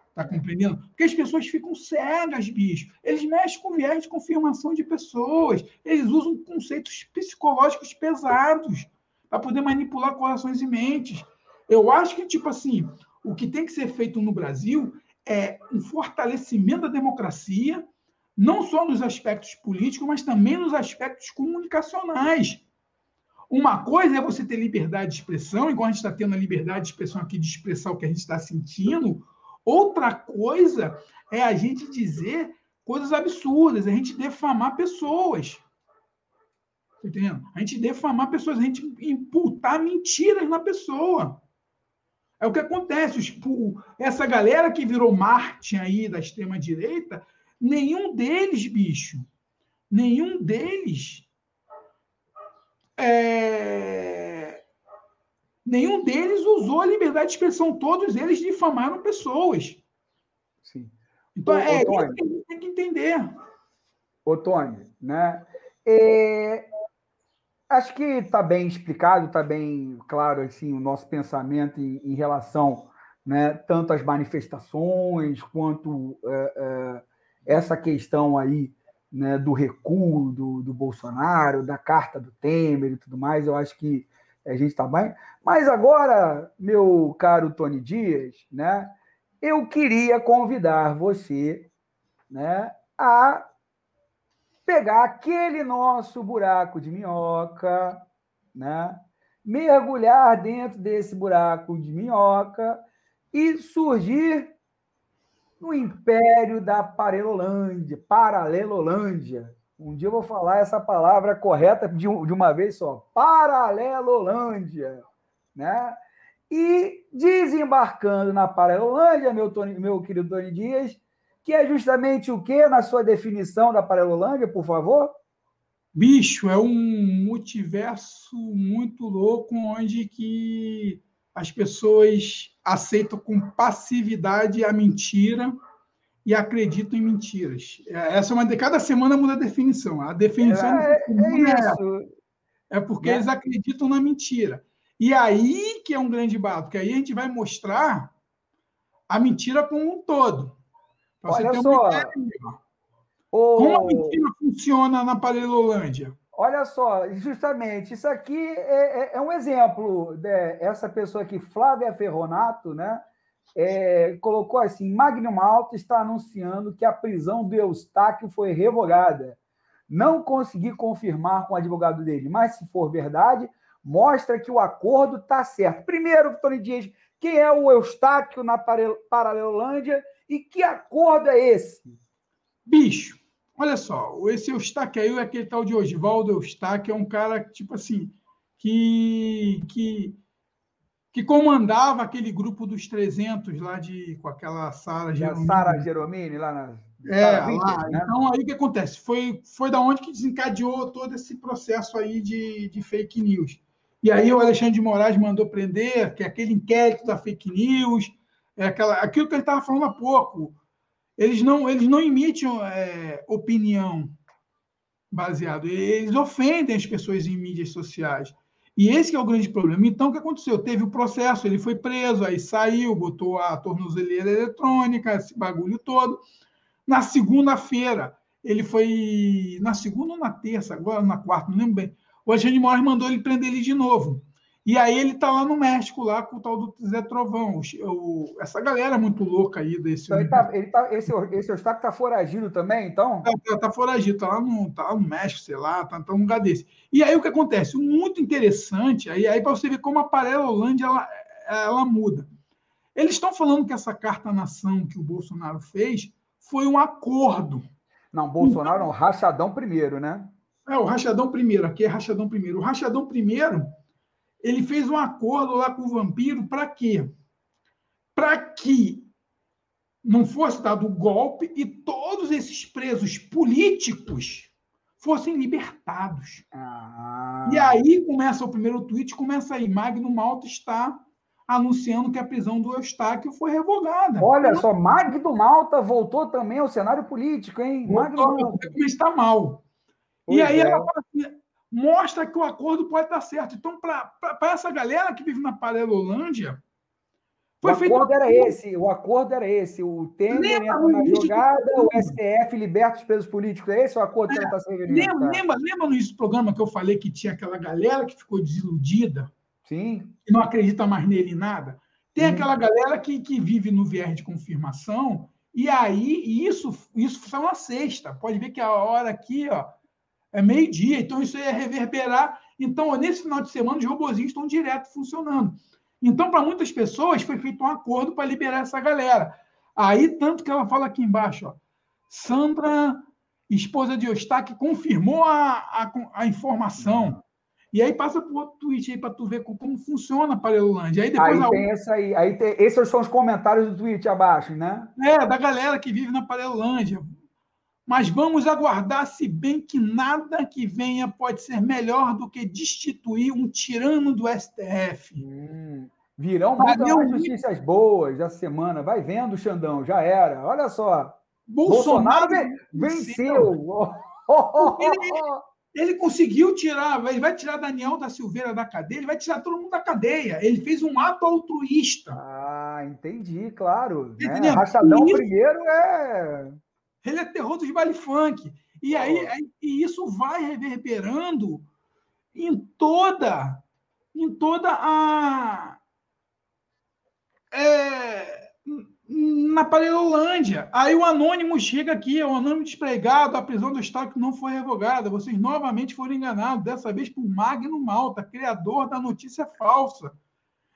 Está compreendendo? Porque as pessoas ficam cegas, bicho. Eles mexem com viés de confirmação de pessoas. Eles usam conceitos psicológicos pesados para poder manipular corações e mentes. Eu acho que, tipo assim, o que tem que ser feito no Brasil é um fortalecimento da democracia, não só nos aspectos políticos, mas também nos aspectos comunicacionais. Uma coisa é você ter liberdade de expressão, igual a gente está tendo a liberdade de expressão aqui, de expressar o que a gente está sentindo. Outra coisa é a gente dizer coisas absurdas, a gente defamar pessoas. Tá entendendo? A gente defamar pessoas, a gente imputar mentiras na pessoa. É o que acontece. essa galera que virou Marte aí da extrema-direita nenhum deles, bicho, nenhum deles é... nenhum deles usou a liberdade de expressão. Todos eles difamaram pessoas. Sim. Então, ô, é isso que a gente tem que entender. Ô, Tony, né? É... Acho que está bem explicado, está bem claro assim, o nosso pensamento em, em relação né, tanto às manifestações quanto é, é, essa questão aí né, do recuo do, do Bolsonaro, da carta do Temer e tudo mais. Eu acho que a gente está bem. Mas agora, meu caro Tony Dias, né, eu queria convidar você né, a pegar aquele nosso buraco de minhoca, né, mergulhar dentro desse buraco de minhoca e surgir no império da Paralelolândia, Paralelolândia. Um dia eu vou falar essa palavra correta de, uma vez só. Paralelolândia. Né? E desembarcando na Paralelolândia, meu, meu querido Tony Dias, que é justamente o que na sua definição da Paralelolândia, por favor? Bicho, é um multiverso muito louco onde que as pessoas aceitam com passividade a mentira e acreditam em mentiras. É, essa é uma de cada semana muda a definição. A definição é, é, é, é porque né? eles acreditam na mentira. E aí que é um grande barato, porque aí a gente vai mostrar a mentira como um todo. Olha só. Ideia, Como a mentira funciona na Paralelolândia? Olha só, justamente, isso aqui é, é, é um exemplo. Né? Essa pessoa aqui, Flávia Ferronato, né? É, colocou assim: Magnum Alto está anunciando que a prisão do Eustáquio foi revogada. Não consegui confirmar com o advogado dele, mas se for verdade, mostra que o acordo está certo. Primeiro, Tony Dias, quem é o Eustáquio na Paralelândia e que acordo é esse? Bicho, Olha só, esse Eustáquio aí é aquele tal de Oswaldo Eustáquio, é um cara, tipo assim, que, que, que comandava aquele grupo dos 300 lá de, com aquela Sara Geromini. Sara Geromini, lá na... É, lá. Né? Então, aí o que acontece? Foi, foi da onde que desencadeou todo esse processo aí de, de fake news. E aí o Alexandre de Moraes mandou prender, que é aquele inquérito da fake news, é aquela, aquilo que ele estava falando há pouco, eles não, eles não emitem é, opinião baseado, eles ofendem as pessoas em mídias sociais. E esse é o grande problema. Então, o que aconteceu? Teve o processo, ele foi preso, aí saiu, botou a tornozeleira eletrônica, esse bagulho todo. Na segunda-feira, ele foi. Na segunda ou na terça, agora na quarta, não lembro bem. O Alexandre Moraes mandou ele prender ele de novo. E aí ele está lá no México, lá com o tal do Zé Trovão. O, essa galera muito louca aí desse. Então, ele tá, ele tá, esse, esse Eustáquio está foragido também, então? Está tá, tá foragido, está lá, no, tá lá no México, sei lá, está tá num lugar desse. E aí o que acontece? Muito interessante, aí, aí para você ver como a Paralelolândia ela, ela muda. Eles estão falando que essa carta-nação que o Bolsonaro fez foi um acordo. Não, Bolsonaro não, Rachadão primeiro, né? É, o Rachadão primeiro, aqui é Rachadão primeiro. O Rachadão primeiro ele fez um acordo lá com o vampiro para quê? Para que não fosse dado o golpe e todos esses presos políticos fossem libertados. Ah. E aí começa o primeiro tweet, começa aí, Magno Malta está anunciando que a prisão do Eustáquio foi revogada. Olha só, Magno Malta voltou também ao cenário político, hein? Voltou, Magno Malta. está mal. Pois e aí é. ela fala assim, mostra que o acordo pode estar certo. Então, para essa galera que vive na Paralelolândia, foi o feito acordo era esse, o acordo era esse. O Temer entra na jogada, o STF liberta os presos políticos. É esse o acordo é, que está se referindo? Lembra, lembra, lembra no programa que eu falei que tinha aquela galera que ficou desiludida? Sim. Que não acredita mais nele em nada? Tem Sim. aquela galera que, que vive no viés de confirmação, e aí isso, isso foi uma sexta. Pode ver que a hora aqui, ó, é meio-dia, então isso ia reverberar. Então, nesse final de semana, os robozinhos estão direto funcionando. Então, para muitas pessoas, foi feito um acordo para liberar essa galera. Aí, tanto que ela fala aqui embaixo, ó, Sandra, esposa de Eustáquio, confirmou a, a, a informação. E aí passa para outro tweet aí para tu ver como, funciona a Parelolândia. Aí depois aí a... tem essa aí. aí tem... Esses são os comentários do tweet abaixo, né? É, da galera que vive na Parelolândia. Mas vamos aguardar, se bem que nada que venha pode ser melhor do que destituir um tirano do STF. Hum, virão muitas notícias boas da semana. Vai vendo, Xandão, já era. Olha só. Bolsonaro, Bolsonaro venceu. venceu. Ele, ele, conseguiu tirar, ele vai tirar Daniel da Silveira da cadeia, ele vai tirar todo mundo da cadeia. Ele fez um ato altruísta. Ah, entendi, claro. Né? Rachadão primeiro é ele é terror dos baile funk. E aí, e isso vai reverberando em toda, em toda a. É, na Parelolândia. Aí o anônimo chega aqui, é o anônimo despregado, a prisão do Estado que não foi revogada. Vocês novamente foram enganados, dessa vez por Magno Malta, criador da notícia falsa.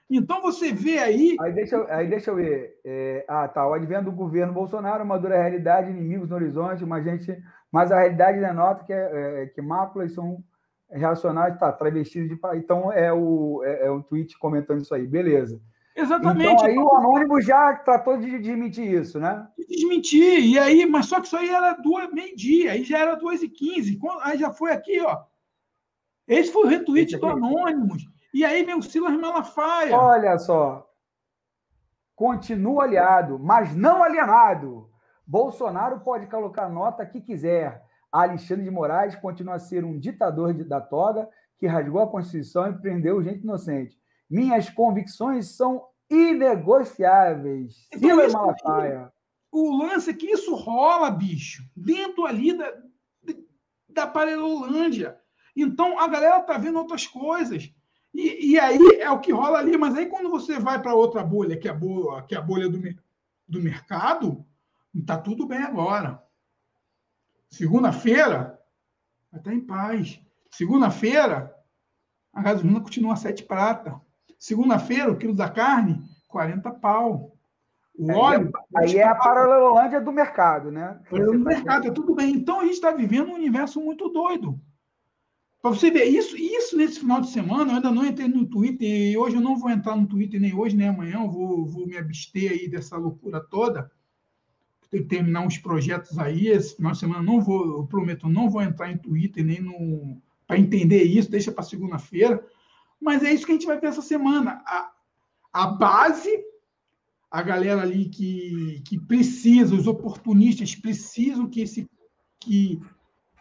Então você vê aí. Aí deixa, eu, aí deixa eu ver. É, ah, tá. O advento do governo Bolsonaro, uma dura realidade, inimigos no horizonte, mas, gente, mas a realidade denota que, é, é, que máculas são reacionárias, tá, travestidos de. Então é o, é, é o tweet comentando isso aí, beleza. Exatamente. Então aí o Anônimo já tratou de desmentir isso, né? Desmentir. E aí, mas só que isso aí era duas, meio-dia, aí já era duas e quinze. Aí já foi aqui, ó. Esse foi o retweet do Anônimos. E aí vem o Silas Malafaia. Olha só. Continua aliado, mas não alienado. Bolsonaro pode colocar nota que quiser. Alexandre de Moraes continua a ser um ditador da toga que rasgou a Constituição e prendeu gente inocente. Minhas convicções são inegociáveis. Então, Silas Malafaia. O lance é que isso rola, bicho, dentro ali da, da Parelolândia. Então a galera tá vendo outras coisas. E, e, aí é o que rola ali, mas aí quando você vai para outra bolha, que é a bolha, que é a bolha do, do mercado, está tudo bem agora. Segunda-feira, vai estar tá em paz. Segunda-feira, a gasolina continua a 7 prata. Segunda-feira, o quilo da carne, 40 pau. O óleo. Aí é, aí é a paralelolândia do mercado, né? Do mercado, é tudo bem. Então a gente está vivendo um universo muito doido. Para você ver, isso, isso nesse final de semana, eu ainda não entrei no Twitter, e hoje eu não vou entrar no Twitter nem hoje nem amanhã, eu vou, vou me abster aí dessa loucura toda. Tem que terminar uns projetos aí, esse final de semana não vou, eu prometo, não vou entrar em Twitter nem no. para entender isso, deixa para segunda-feira. Mas é isso que a gente vai ver essa semana. A, a base, a galera ali que, que precisa, os oportunistas precisam que esse. Que,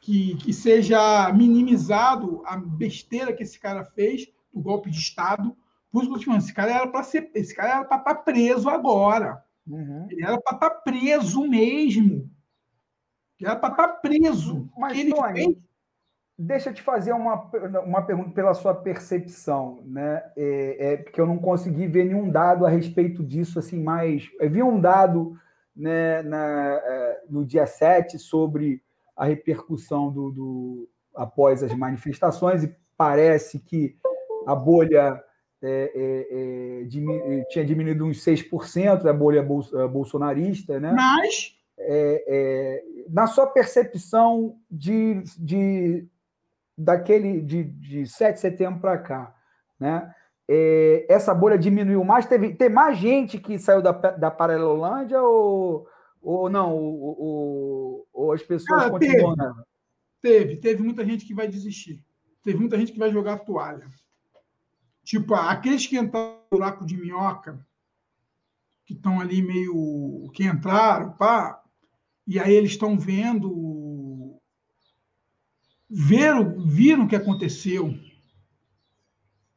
que, que seja minimizado a besteira que esse cara fez, do golpe de Estado. Por isso que esse cara era para ser, esse cara era para estar tá preso agora. Uhum. Ele era para estar tá preso mesmo. Ele era para estar tá preso. Mas, ele Tony, fez... deixa eu te fazer uma, uma pergunta pela sua percepção, né? É, é, porque eu não consegui ver nenhum dado a respeito disso, assim, mais. Eu vi um dado né, na, é, no dia 7 sobre a repercussão do, do após as manifestações e parece que a bolha é, é, é, diminu tinha diminuído uns 6%, a bolha bolsonarista, né? Mas. É, é, na sua percepção de, de, daquele de, de 7 de setembro para cá, né? É, essa bolha diminuiu mais? Teve, tem mais gente que saiu da, da Paralelolândia ou ou não? Ou, ou as pessoas ah, continuam teve, teve, teve muita gente que vai desistir. Teve muita gente que vai jogar a toalha. Tipo, aqueles que entraram no buraco de minhoca, que estão ali meio. que entraram, pá, e aí eles estão vendo. Viram, viram o que aconteceu.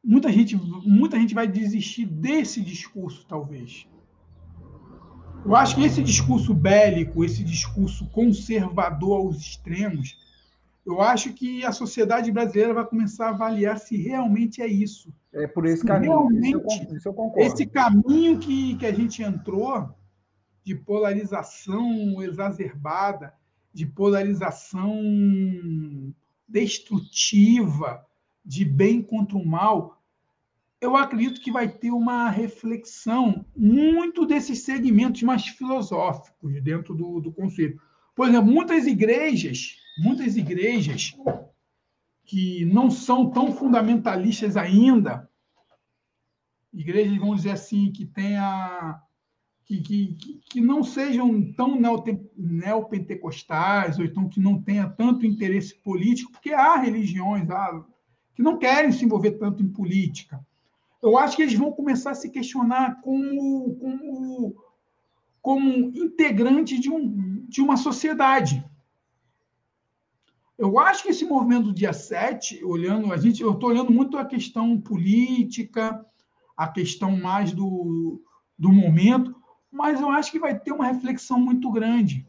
Muita gente, muita gente vai desistir desse discurso, talvez. Eu acho que esse discurso bélico, esse discurso conservador aos extremos, eu acho que a sociedade brasileira vai começar a avaliar se realmente é isso. É por esse caminho. Realmente, isso eu, concordo. Esse caminho que, que a gente entrou de polarização exacerbada, de polarização destrutiva, de bem contra o mal, eu acredito que vai ter uma reflexão muito desses segmentos mais filosóficos dentro do, do conceito. Por exemplo, muitas igrejas, muitas igrejas que não são tão fundamentalistas ainda, igrejas, vamos dizer assim, que têm a, que, que, que não sejam tão neopentecostais, ou então que não tenha tanto interesse político, porque há religiões há, que não querem se envolver tanto em política. Eu acho que eles vão começar a se questionar como, como, como integrante de, um, de uma sociedade. Eu acho que esse movimento do dia 7, olhando, a gente, eu estou olhando muito a questão política, a questão mais do, do momento, mas eu acho que vai ter uma reflexão muito grande.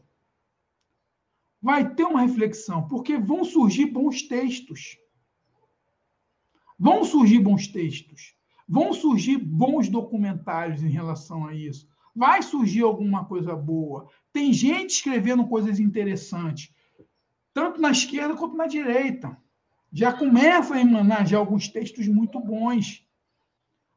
Vai ter uma reflexão, porque vão surgir bons textos. Vão surgir bons textos. Vão surgir bons documentários em relação a isso. Vai surgir alguma coisa boa. Tem gente escrevendo coisas interessantes, tanto na esquerda quanto na direita. Já começa a emanar já alguns textos muito bons.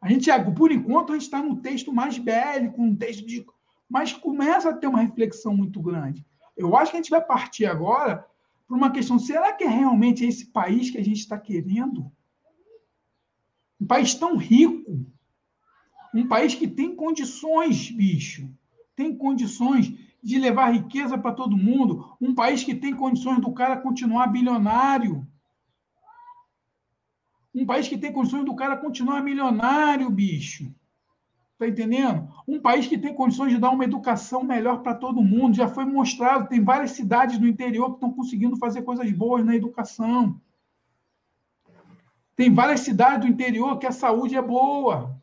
A gente, por enquanto, a gente está no texto mais bélico, um texto de. Mas começa a ter uma reflexão muito grande. Eu acho que a gente vai partir agora para uma questão: será que é realmente esse país que a gente está querendo? Um país tão rico, um país que tem condições, bicho, tem condições de levar riqueza para todo mundo, um país que tem condições do cara continuar bilionário. Um país que tem condições do cara continuar milionário, bicho. Tá entendendo? Um país que tem condições de dar uma educação melhor para todo mundo. Já foi mostrado, tem várias cidades do interior que estão conseguindo fazer coisas boas na educação. Tem várias cidades do interior que a saúde é boa.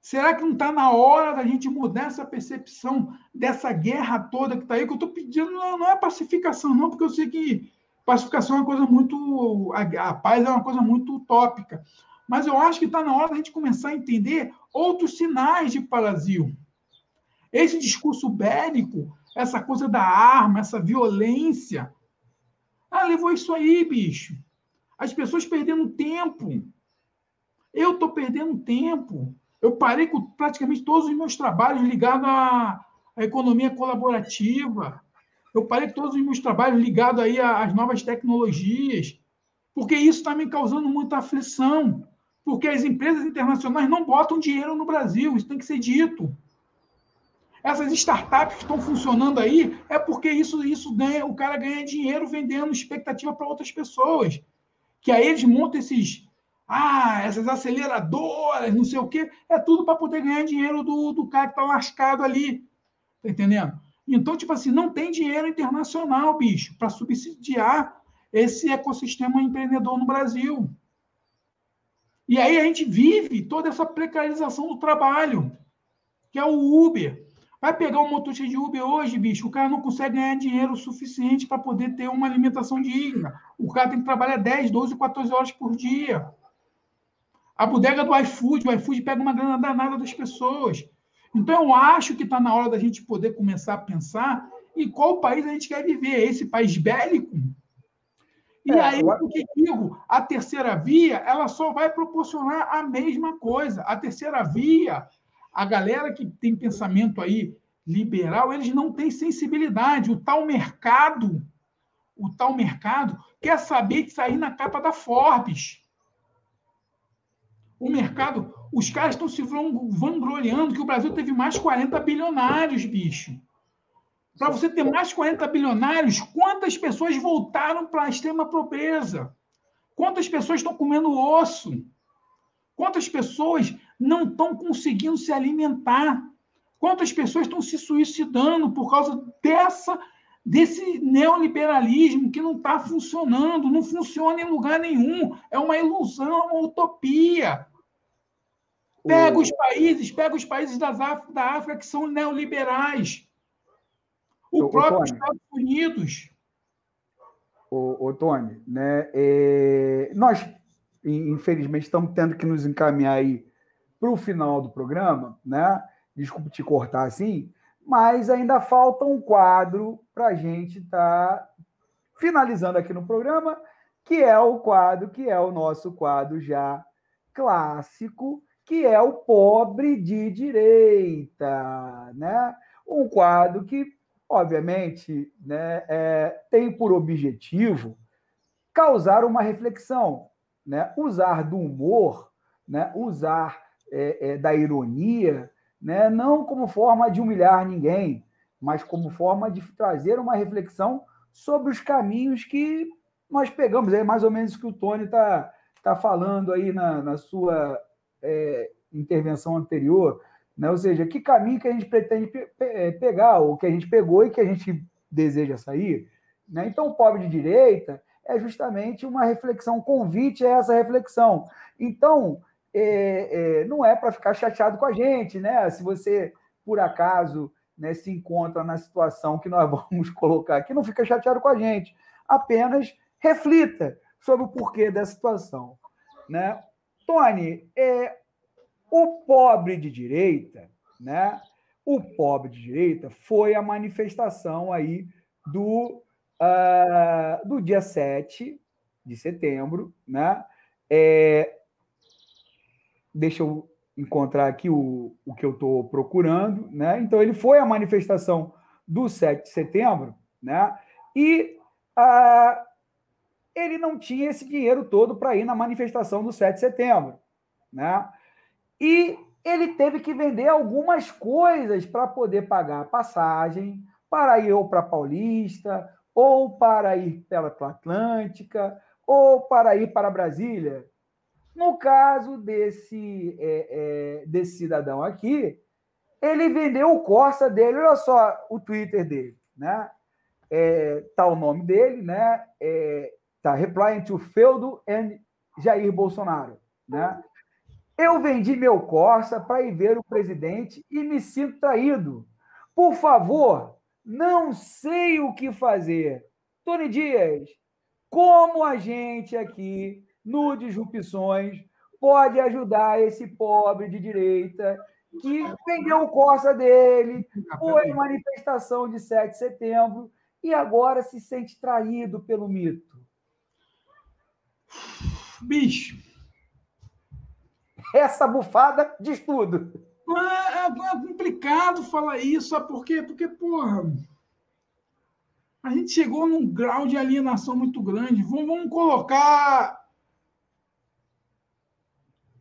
Será que não está na hora da gente mudar essa percepção dessa guerra toda que está aí? Que eu estou pedindo não, não é pacificação, não, porque eu sei que Pacificação é uma coisa muito. A, a paz é uma coisa muito utópica. Mas eu acho que está na hora da gente começar a entender outros sinais de Brasil. Esse discurso bélico, essa coisa da arma, essa violência. Ah, levou isso aí, bicho. As pessoas perdendo tempo. Eu estou perdendo tempo. Eu parei com praticamente todos os meus trabalhos ligados à, à economia colaborativa, eu parei todos os meus trabalhos ligados aí às novas tecnologias, porque isso está me causando muita aflição, porque as empresas internacionais não botam dinheiro no Brasil, isso tem que ser dito. Essas startups que estão funcionando aí é porque isso, isso ganha, o cara ganha dinheiro vendendo expectativa para outras pessoas. Que aí eles montam esses, ah, essas aceleradoras, não sei o quê, é tudo para poder ganhar dinheiro do, do cara que está lascado ali. Tá entendendo? Então, tipo assim, não tem dinheiro internacional, bicho, para subsidiar esse ecossistema empreendedor no Brasil. E aí a gente vive toda essa precarização do trabalho, que é o Uber. Vai pegar um motorista de Uber hoje, bicho, o cara não consegue ganhar dinheiro suficiente para poder ter uma alimentação digna. O cara tem que trabalhar 10, 12, 14 horas por dia. A bodega do iFood, o iFood pega uma grana danada das pessoas. Então, eu acho que está na hora da gente poder começar a pensar em qual país a gente quer viver. Esse país bélico? E é, aí, o que digo? A terceira via, ela só vai proporcionar a mesma coisa. A terceira via, a galera que tem pensamento aí liberal, eles não têm sensibilidade. O tal mercado, o tal mercado quer saber de sair na capa da Forbes. O mercado, os caras estão se vangloriando que o Brasil teve mais 40 bilionários, bicho. Para você ter mais 40 bilionários, quantas pessoas voltaram para a extrema pobreza? Quantas pessoas estão comendo osso? Quantas pessoas não estão conseguindo se alimentar? Quantas pessoas estão se suicidando por causa dessa desse neoliberalismo que não está funcionando, não funciona em lugar nenhum, é uma ilusão, é uma utopia. Pega os países, pega os países das África, da África que são neoliberais. O, o próprio Estados Unidos. O, o Tony, né? É, nós, infelizmente, estamos tendo que nos encaminhar aí para o final do programa, né? Desculpe te cortar assim, mas ainda falta um quadro para a gente estar tá finalizando aqui no programa, que é o quadro, que é o nosso quadro já clássico, que é o pobre de direita, né? Um quadro que, obviamente, né, é, tem por objetivo causar uma reflexão, né? Usar do humor, né? Usar é, é, da ironia, né? não como forma de humilhar ninguém, mas como forma de trazer uma reflexão sobre os caminhos que nós pegamos. É mais ou menos o que o Tony está tá falando aí na, na sua é, intervenção anterior. Né? Ou seja, que caminho que a gente pretende pe pe pegar, ou que a gente pegou e que a gente deseja sair. Né? Então, o pobre de direita é justamente uma reflexão, um convite a essa reflexão. Então, é, é, não é para ficar chateado com a gente, né? Se você, por acaso, né, se encontra na situação que nós vamos colocar aqui, não fica chateado com a gente. Apenas reflita sobre o porquê dessa situação. Né? Tony, é, o pobre de direita, né? O pobre de direita foi a manifestação aí do uh, do dia 7 de setembro, né? É, deixa eu encontrar aqui o, o que eu estou procurando, né? Então, ele foi a manifestação do 7 de setembro, né? E uh, ele não tinha esse dinheiro todo para ir na manifestação do 7 de setembro, né? E ele teve que vender algumas coisas para poder pagar a passagem, para ir ou para Paulista, ou para ir pela Atlântica, ou para ir para Brasília. No caso desse, é, é, desse cidadão aqui, ele vendeu o Corsa dele, olha só o Twitter dele, né? É, tá o nome dele, né? É, tá replying to Feudo and Jair Bolsonaro, né? Eu vendi meu Corsa para ir ver o presidente e me sinto traído. Por favor, não sei o que fazer. Tony Dias, como a gente aqui no Disrupções pode ajudar esse pobre de direita que vendeu o Corsa dele, foi em manifestação de 7 de setembro e agora se sente traído pelo mito? Bicho. Essa bufada diz tudo. É, é complicado falar isso, sabe por quê? Porque, porra, a gente chegou num grau de alienação muito grande. Vamos, vamos colocar.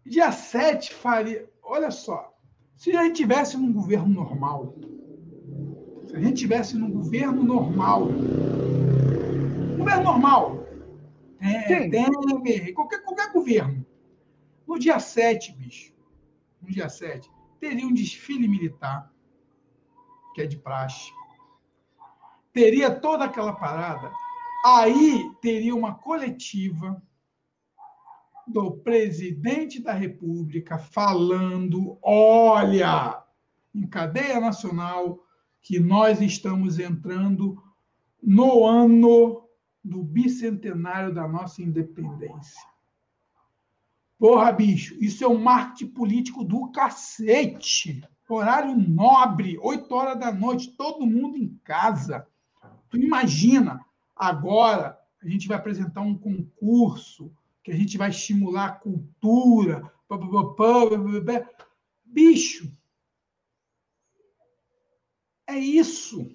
Dia 7 faria. Olha só. Se a gente tivesse num governo normal, se a gente tivesse num governo normal, governo normal, é, Temer, qualquer, qualquer governo, no dia 7, bicho, no dia 7, teria um desfile militar, que é de praxe. Teria toda aquela parada. Aí teria uma coletiva do presidente da República falando: olha, em cadeia nacional, que nós estamos entrando no ano do bicentenário da nossa independência. Porra, bicho, isso é um marketing político do cacete. Horário nobre, 8 horas da noite, todo mundo em casa. Tu imagina, agora a gente vai apresentar um concurso que a gente vai estimular a cultura. Bicho, é isso.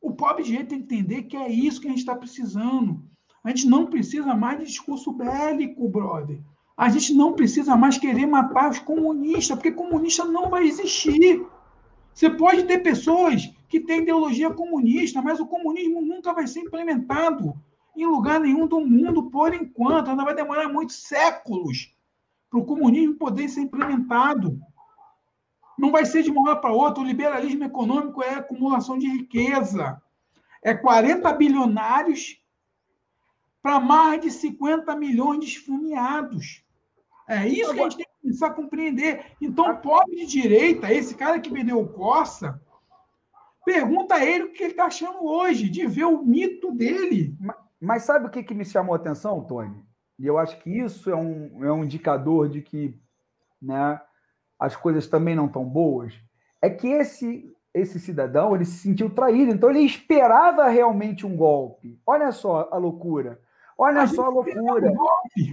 O pobre jeito tem que entender que é isso que a gente está precisando. A gente não precisa mais de discurso bélico, brother. A gente não precisa mais querer matar os comunistas, porque comunista não vai existir. Você pode ter pessoas que têm ideologia comunista, mas o comunismo nunca vai ser implementado em lugar nenhum do mundo por enquanto. Ainda vai demorar muitos séculos para o comunismo poder ser implementado. Não vai ser de uma hora para outra. O liberalismo econômico é acumulação de riqueza. É 40 bilionários para mais de 50 milhões de esfomeados. É isso que a gente tem que começar a compreender. Então, o pobre de direita, esse cara que vendeu o Corsa, pergunta a ele o que ele está achando hoje, de ver o mito dele. Mas, sabe o que, que me chamou a atenção, Tony? E eu acho que isso é um, é um indicador de que né, as coisas também não estão boas. É que esse, esse cidadão ele se sentiu traído, então ele esperava realmente um golpe. Olha só a loucura. Olha a só a loucura.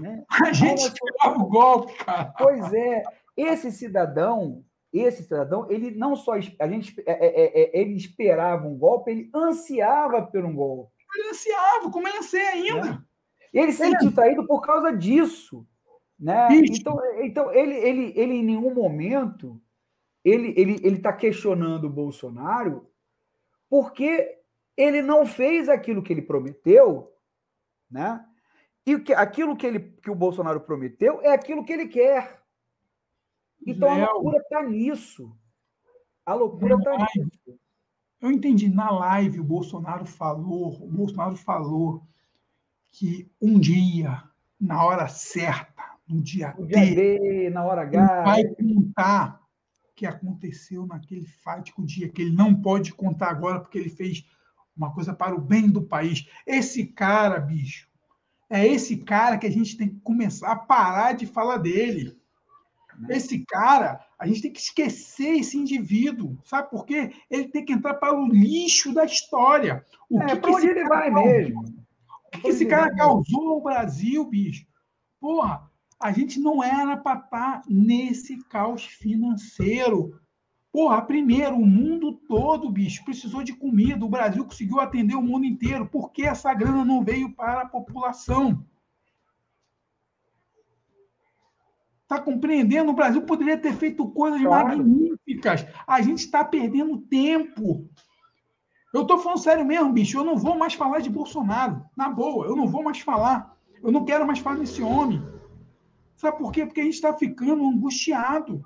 Né? A gente esperava o golpe, cara. Pois é. Esse cidadão, esse cidadão, ele não só a gente, é, é, é, ele esperava um golpe, ele ansiava por um golpe. Ele ansiava, como ele anseia ainda. Né? Ele se sentiu traído por causa disso. Né? Então, então ele, ele, ele, em nenhum momento, ele ele ele está questionando o Bolsonaro porque ele não fez aquilo que ele prometeu, né? E que, aquilo que, ele, que o Bolsonaro prometeu é aquilo que ele quer. Então a loucura está nisso. A loucura está nisso. Eu entendi. Na live, o Bolsonaro falou, o Bolsonaro falou que um dia, na hora certa, no dia, no dia D, D, na hora H, vai contar o que aconteceu naquele fático dia, que ele não pode contar agora porque ele fez uma coisa para o bem do país. Esse cara, bicho, é esse cara que a gente tem que começar a parar de falar dele. Né? Esse cara, a gente tem que esquecer esse indivíduo, sabe por quê? Ele tem que entrar para o lixo da história. O é, que, que onde ele vai causou? mesmo? O que, esse cara causou ao Brasil, bicho? Porra, a gente não era para estar tá nesse caos financeiro. Porra, primeiro, o mundo todo, bicho, precisou de comida. O Brasil conseguiu atender o mundo inteiro. Por que essa grana não veio para a população? Está compreendendo? O Brasil poderia ter feito coisas claro. magníficas. A gente está perdendo tempo. Eu estou falando sério mesmo, bicho. Eu não vou mais falar de Bolsonaro. Na boa, eu não vou mais falar. Eu não quero mais falar desse homem. Sabe por quê? Porque a gente está ficando angustiado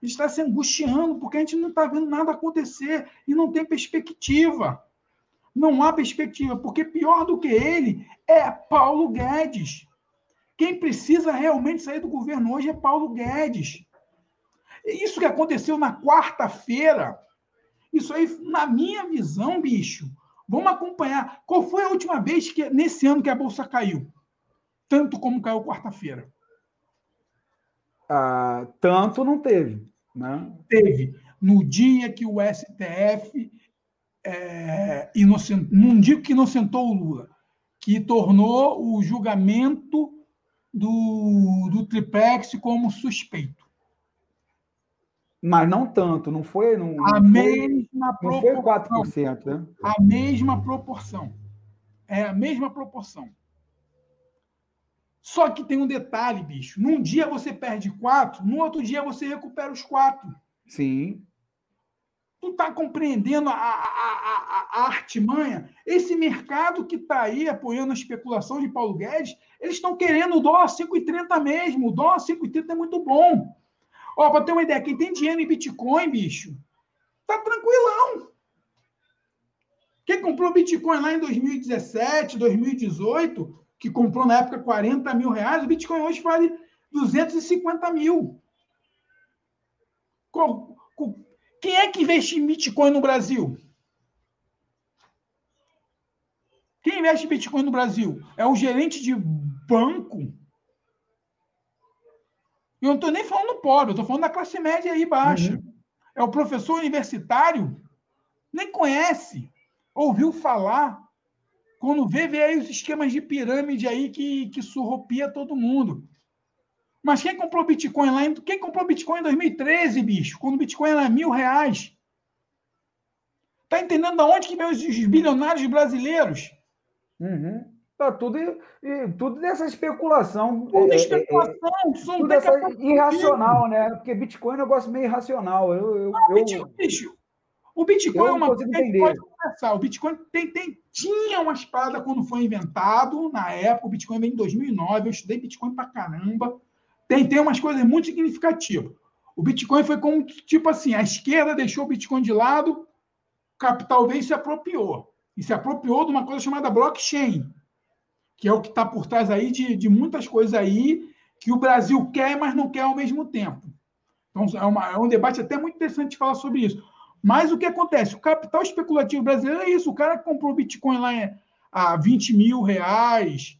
está se angustiando porque a gente não está vendo nada acontecer e não tem perspectiva. Não há perspectiva, porque pior do que ele é Paulo Guedes. Quem precisa realmente sair do governo hoje é Paulo Guedes. Isso que aconteceu na quarta-feira, isso aí, na minha visão, bicho, vamos acompanhar. Qual foi a última vez que nesse ano que a bolsa caiu? Tanto como caiu quarta-feira. Ah, tanto não teve. Né? Teve. No dia que o STF é, inocent... não digo que inocentou o Lula, que tornou o julgamento do, do triplex como suspeito. Mas não tanto, não foi. Não, a não mesma foi, proporção. Não foi 4%, né? A mesma proporção. É a mesma proporção. Só que tem um detalhe, bicho. Num dia você perde quatro, no outro dia você recupera os quatro. Sim. Tu tá compreendendo a, a, a, a artimanha? Esse mercado que está aí apoiando a especulação de Paulo Guedes, eles estão querendo o dólar 5,30 mesmo. O dólar 5,30 é muito bom. Ó, para ter uma ideia, quem tem dinheiro em Bitcoin, bicho, tá tranquilão. Quem comprou Bitcoin lá em 2017, 2018, que comprou na época 40 mil reais, o Bitcoin hoje vale 250 mil. Quem é que investe em Bitcoin no Brasil? Quem investe em Bitcoin no Brasil? É o gerente de banco? Eu não estou nem falando pobre, eu estou falando da classe média aí baixa. Uhum. É o professor universitário? Nem conhece. Ouviu falar. Quando vê, vê aí os esquemas de pirâmide aí que, que surrupia todo mundo. Mas quem comprou Bitcoin lá? Em, quem comprou Bitcoin em 2013, bicho? Quando o Bitcoin era mil reais? Tá entendendo de onde que vem os, os bilionários brasileiros? Uhum. Tá tudo, tudo dessa especulação. Tudo é, especulação. É, é, tudo dessa irracional, né? Porque Bitcoin é um negócio meio irracional. Eu, eu, Não, eu... Bicho, o Bitcoin é uma coisa que pode conversar. O Bitcoin tem, tem, tinha uma espada quando foi inventado, na época, o Bitcoin vem em 2009, eu estudei Bitcoin pra caramba. Tem, tem umas coisas muito significativas. O Bitcoin foi como, tipo assim, a esquerda deixou o Bitcoin de lado, o capital veio e se apropriou. E se apropriou de uma coisa chamada blockchain, que é o que está por trás aí de, de muitas coisas aí que o Brasil quer, mas não quer ao mesmo tempo. Então, é, uma, é um debate até muito interessante falar sobre isso. Mas o que acontece? O capital especulativo brasileiro é isso. O cara que comprou Bitcoin lá a 20 mil reais,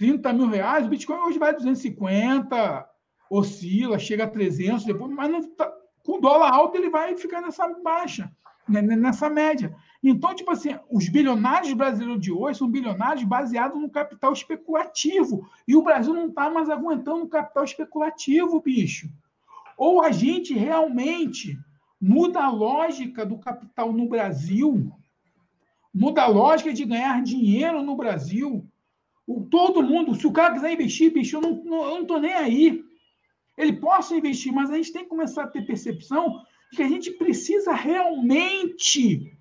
30 mil reais, o Bitcoin hoje vai a 250, oscila, chega a 300, depois, mas não tá, com dólar alto ele vai ficar nessa baixa, né, nessa média. Então, tipo assim, os bilionários brasileiros de hoje são bilionários baseados no capital especulativo. E o Brasil não está mais aguentando o capital especulativo, bicho. Ou a gente realmente muda a lógica do capital no Brasil, muda a lógica de ganhar dinheiro no Brasil. O, todo mundo, se o cara quiser investir, bicho, eu não estou nem aí. ele possa investir, mas a gente tem que começar a ter percepção de que a gente precisa realmente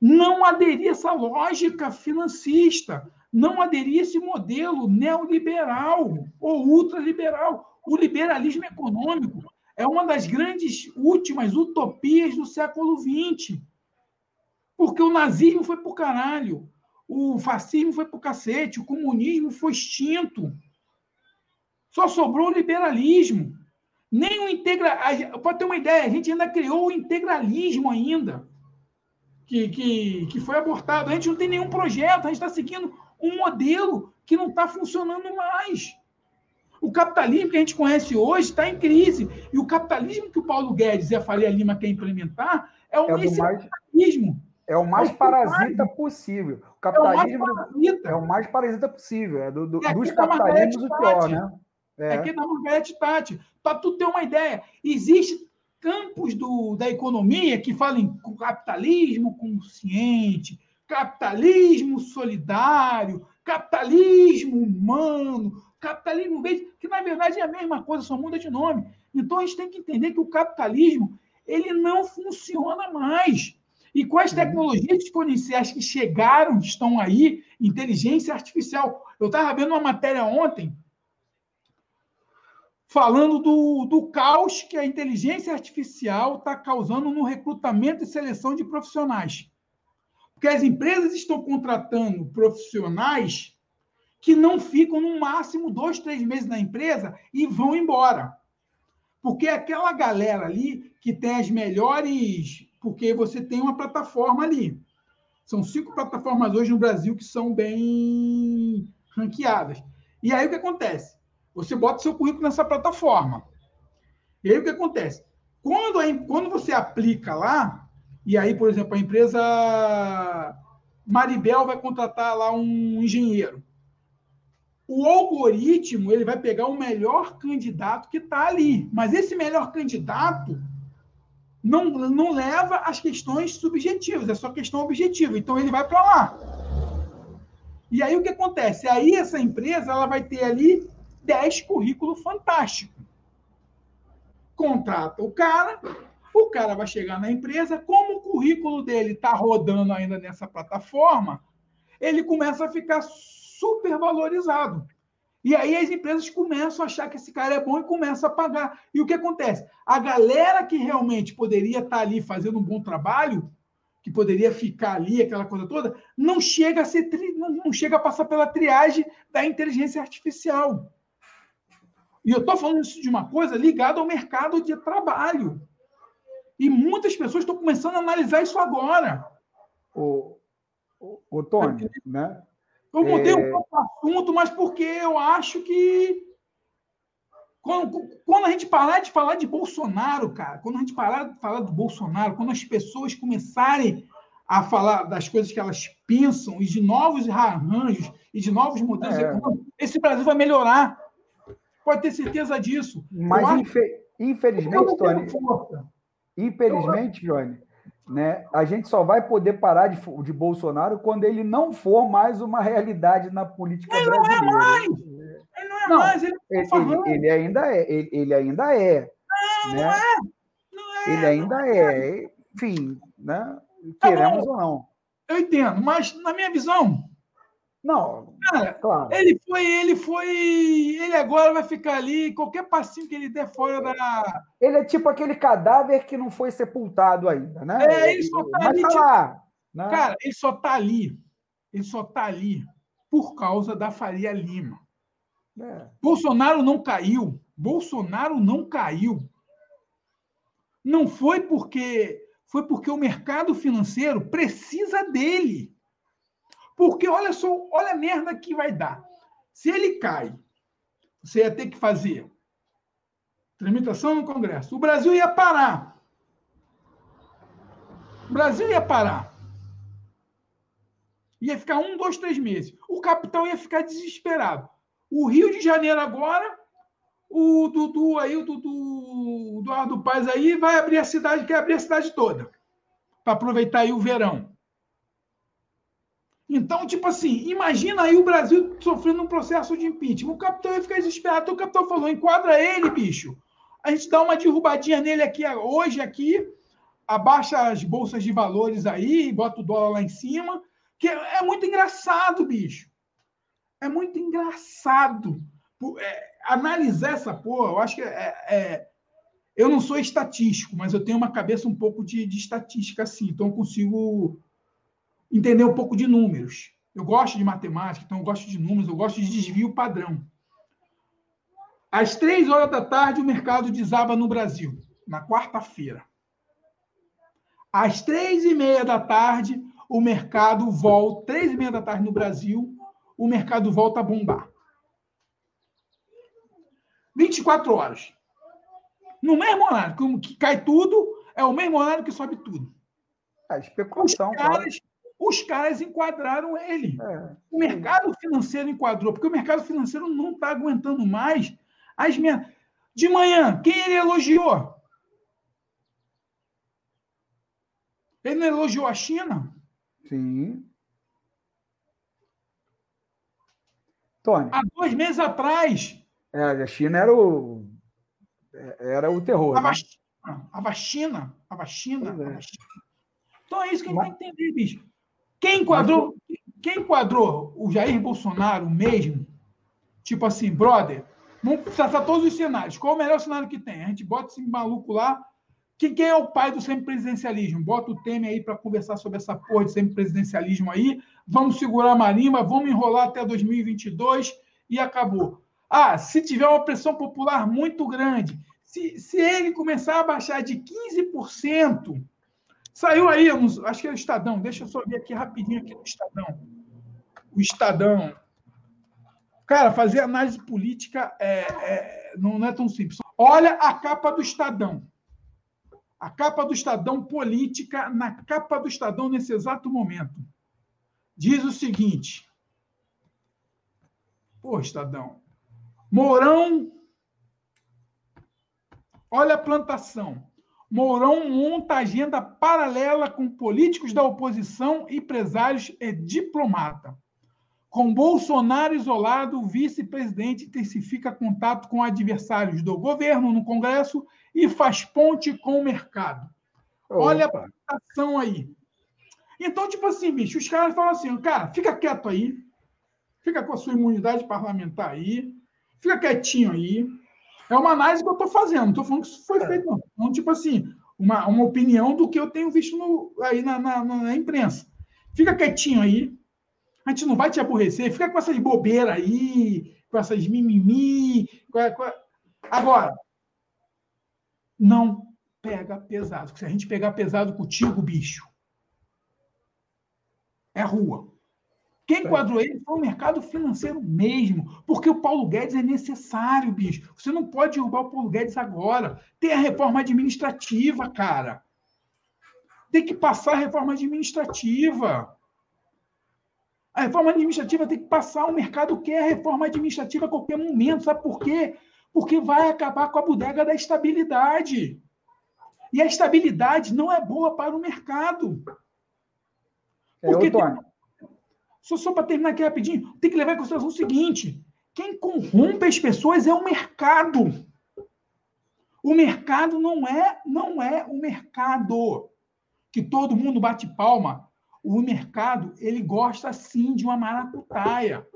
não aderir a essa lógica financista, não aderir a esse modelo neoliberal ou ultraliberal. O liberalismo econômico é uma das grandes últimas utopias do século XX. Porque o nazismo foi o caralho, o fascismo foi para o cacete, o comunismo foi extinto. Só sobrou o liberalismo. Nem o integra... Pode ter uma ideia, a gente ainda criou o integralismo ainda, que, que, que foi abortado. A gente não tem nenhum projeto, a gente está seguindo um modelo que não está funcionando mais. O capitalismo que a gente conhece hoje está em crise. E o capitalismo que o Paulo Guedes e a Faria Lima querem implementar é o é capitalismo. É o mais é parasita possível. O capitalismo é o mais parasita, é o mais parasita possível. É do, do, dos capitalismos o pior, né? É. Aqui na Margarete Tati. Para tu ter uma ideia, existe campos do, da economia que falam em capitalismo consciente, capitalismo solidário, capitalismo humano, capitalismo verde, que na verdade é a mesma coisa, só muda de nome. Então a gente tem que entender que o capitalismo ele não funciona mais. E com as uhum. tecnologias exponenciais que chegaram, estão aí, inteligência artificial. Eu estava vendo uma matéria ontem falando do, do caos que a inteligência artificial está causando no recrutamento e seleção de profissionais. Porque as empresas estão contratando profissionais que não ficam no máximo dois, três meses na empresa e vão embora. Porque aquela galera ali que tem as melhores. Porque você tem uma plataforma ali. São cinco plataformas hoje no Brasil que são bem ranqueadas. E aí o que acontece? Você bota seu currículo nessa plataforma. E aí o que acontece? Quando, a, quando você aplica lá, e aí, por exemplo, a empresa Maribel vai contratar lá um engenheiro. O algoritmo ele vai pegar o melhor candidato que está ali. Mas esse melhor candidato não, não leva as questões subjetivas, é só questão objetiva. Então ele vai para lá. E aí o que acontece? Aí essa empresa ela vai ter ali 10 currículos fantásticos. Contrata o cara, o cara vai chegar na empresa, como o currículo dele está rodando ainda nessa plataforma, ele começa a ficar super valorizado. E aí as empresas começam a achar que esse cara é bom e começam a pagar. E o que acontece? A galera que realmente poderia estar tá ali fazendo um bom trabalho, que poderia ficar ali, aquela coisa toda, não chega a ser não chega a passar pela triagem da inteligência artificial. E eu estou falando isso de uma coisa ligada ao mercado de trabalho. E muitas pessoas estão começando a analisar isso agora. O, o, o Tony, né? Eu mudei é... um pouco o assunto, mas porque eu acho que quando, quando, a gente parar de falar de Bolsonaro, cara, quando a gente parar de falar do Bolsonaro, quando as pessoas começarem a falar das coisas que elas pensam e de novos arranjos e de novos modelos é. econômicos, esse Brasil vai melhorar. Pode ter certeza disso. Mas, infe... infelizmente, Tony, infelizmente, Johnny, né, a gente só vai poder parar de, de Bolsonaro quando ele não for mais uma realidade na política ele brasileira. Não é mais. Ele não é não, mais. Ele, ele, ele, ainda é. Ele, ele ainda é. Não, né? não é. Não é. Ele ainda é. Enfim, né? Tá queremos tá ou não. Eu entendo, mas na minha visão, não, cara, claro. ele foi, ele foi, ele agora vai ficar ali, qualquer passinho que ele der fora da. Ele é tipo aquele cadáver que não foi sepultado ainda, né? É, ele só tá ali. Tá tipo, lá, né? Cara, ele só tá ali, ele só tá ali por causa da Faria Lima. É. Bolsonaro não caiu, Bolsonaro não caiu. Não foi porque foi porque o mercado financeiro precisa dele. Porque olha só, olha a merda que vai dar. Se ele cai, você ia ter que fazer tramitação no Congresso. O Brasil ia parar. O Brasil ia parar. Ia ficar um, dois, três meses. O capital ia ficar desesperado. O Rio de Janeiro agora, o Dudu aí, o Dudu, Eduardo Paz aí, vai abrir a cidade, quer abrir a cidade toda. Para aproveitar aí o verão. Então, tipo assim, imagina aí o Brasil sofrendo um processo de impeachment. O capitão ia ficar desesperado. Então, o capitão falou: enquadra ele, bicho. a gente dá uma derrubadinha nele aqui hoje, aqui, abaixa as bolsas de valores aí, bota o dólar lá em cima, que é, muito engraçado, bicho. É muito engraçado. É, analisar essa porra, eu acho que é, é, eu não sou estatístico, mas eu tenho uma cabeça um pouco de, de estatística, assim, então eu consigo entender um pouco de números. Eu gosto de matemática, então eu gosto de números, eu gosto de desvio padrão. Às três horas da tarde, o mercado desaba no Brasil, na quarta-feira. Às três e meia da tarde, o mercado volta, três e meia da tarde no Brasil, o mercado volta a bombar. 24 horas. No mesmo horário que cai tudo, é o mesmo horário que sobe tudo. É especulação, os caras, os caras enquadraram ele. É, o mercado financeiro enquadrou, porque o mercado financeiro não está aguentando mais as minhas. De manhã, quem ele elogiou? Ele não elogiou a China? Sim. Tony. Há dois meses atrás. É, a China era o, era o terror. A, né? vacina, a vacina. A vacina, é. Então é isso que a gente Mas... tem que entender, bicho. Quem enquadrou, quem enquadrou o Jair Bolsonaro mesmo? Tipo assim, brother, Vamos traçar todos os cenários. Qual o melhor cenário que tem? A gente bota esse maluco lá. Quem, quem é o pai do semipresidencialismo? Bota o Temer aí para conversar sobre essa porra de semipresidencialismo aí. Vamos segurar a marimba, vamos enrolar até 2022 e acabou. Ah, se tiver uma pressão popular muito grande, se, se ele começar a baixar de 15%, saiu aí, acho que é o Estadão, deixa eu só ver aqui rapidinho aqui no Estadão. O Estadão, Cara, fazer análise política é, é, não é tão simples. Olha a capa do Estadão. A capa do Estadão política, na capa do Estadão nesse exato momento. Diz o seguinte. Pô, Estadão. Mourão. Olha a plantação. Mourão monta agenda paralela com políticos da oposição, empresários e diplomata. Com Bolsonaro isolado, o vice-presidente intensifica contato com adversários do governo no Congresso e faz ponte com o mercado. Opa. Olha a apresentação aí. Então, tipo assim, bicho, os caras falam assim, cara, fica quieto aí, fica com a sua imunidade parlamentar aí, fica quietinho aí. É uma análise que eu estou fazendo, não estou falando que isso foi é. feito, não. Então, tipo assim, uma, uma opinião do que eu tenho visto no, aí na, na, na imprensa. Fica quietinho aí, a gente não vai te aborrecer, fica com essas bobeiras aí, com essas mimimi. Com a, com a... Agora, não pega pesado. Se a gente pegar pesado contigo, bicho, é rua. Quem enquadrou ele foi o mercado financeiro mesmo, porque o Paulo Guedes é necessário, bicho. Você não pode derrubar o Paulo Guedes agora. Tem a reforma administrativa, cara. Tem que passar a reforma administrativa. A reforma administrativa tem que passar, o mercado quer a reforma administrativa a qualquer momento. Sabe por quê? Porque vai acabar com a bodega da estabilidade. E a estabilidade não é boa para o mercado. É, Porque tem... Só, só para terminar aqui rapidinho, tem que levar em consideração o seguinte: quem corrompe as pessoas é o mercado. O mercado não é, não é o mercado que todo mundo bate palma o mercado ele gosta sim de uma maracutaia.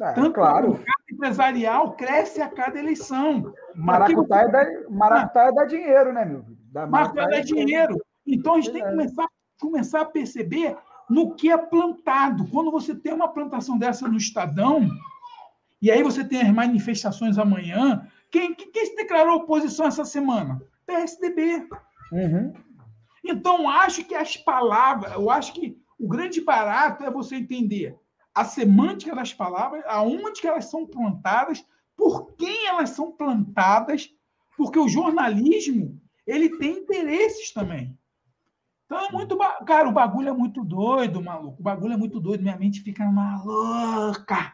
É, Tanto claro. o mercado empresarial cresce a cada eleição. Maracutaia, dá, maracutaia dá dinheiro, né, meu? Dá maracutaia dá dinheiro. Então a gente tem que começar, começar a perceber no que é plantado. Quando você tem uma plantação dessa no Estadão, e aí você tem as manifestações amanhã, quem, quem se declarou oposição essa semana? PSDB. Uhum. Então, acho que as palavras, eu acho que o grande barato é você entender a semântica das palavras, aonde que elas são plantadas, por quem elas são plantadas, porque o jornalismo ele tem interesses também. Então é muito. Cara, o bagulho é muito doido, maluco. O bagulho é muito doido. Minha mente fica maluca.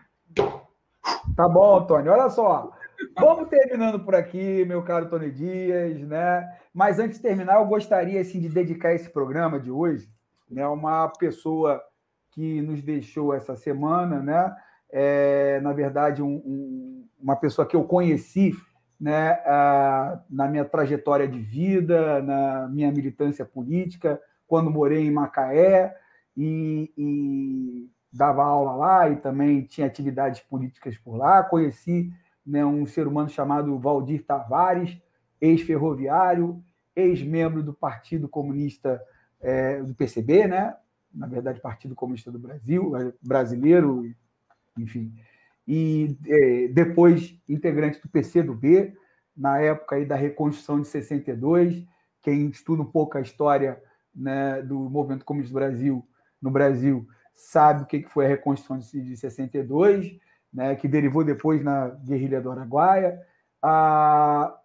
Tá bom, Tony. Olha só. Vamos terminando por aqui, meu caro Tony Dias, né? Mas antes de terminar, eu gostaria assim, de dedicar esse programa de hoje né, a uma pessoa que nos deixou essa semana, né? É, na verdade, um, um, uma pessoa que eu conheci né, na minha trajetória de vida, na minha militância política, quando morei em Macaé e, e dava aula lá e também tinha atividades políticas por lá. Conheci né, um ser humano chamado Valdir Tavares, ex-ferroviário, ex-membro do Partido Comunista é, do PCB, né? na verdade, Partido Comunista do Brasil, é, brasileiro, enfim. E é, depois integrante do PCdoB, na época aí da reconstrução de 62. Quem estuda um pouco a história né, do movimento comunista do Brasil, no Brasil, sabe o que foi a reconstrução de 62, né, que derivou depois na guerrilha do Araguaia. Ah,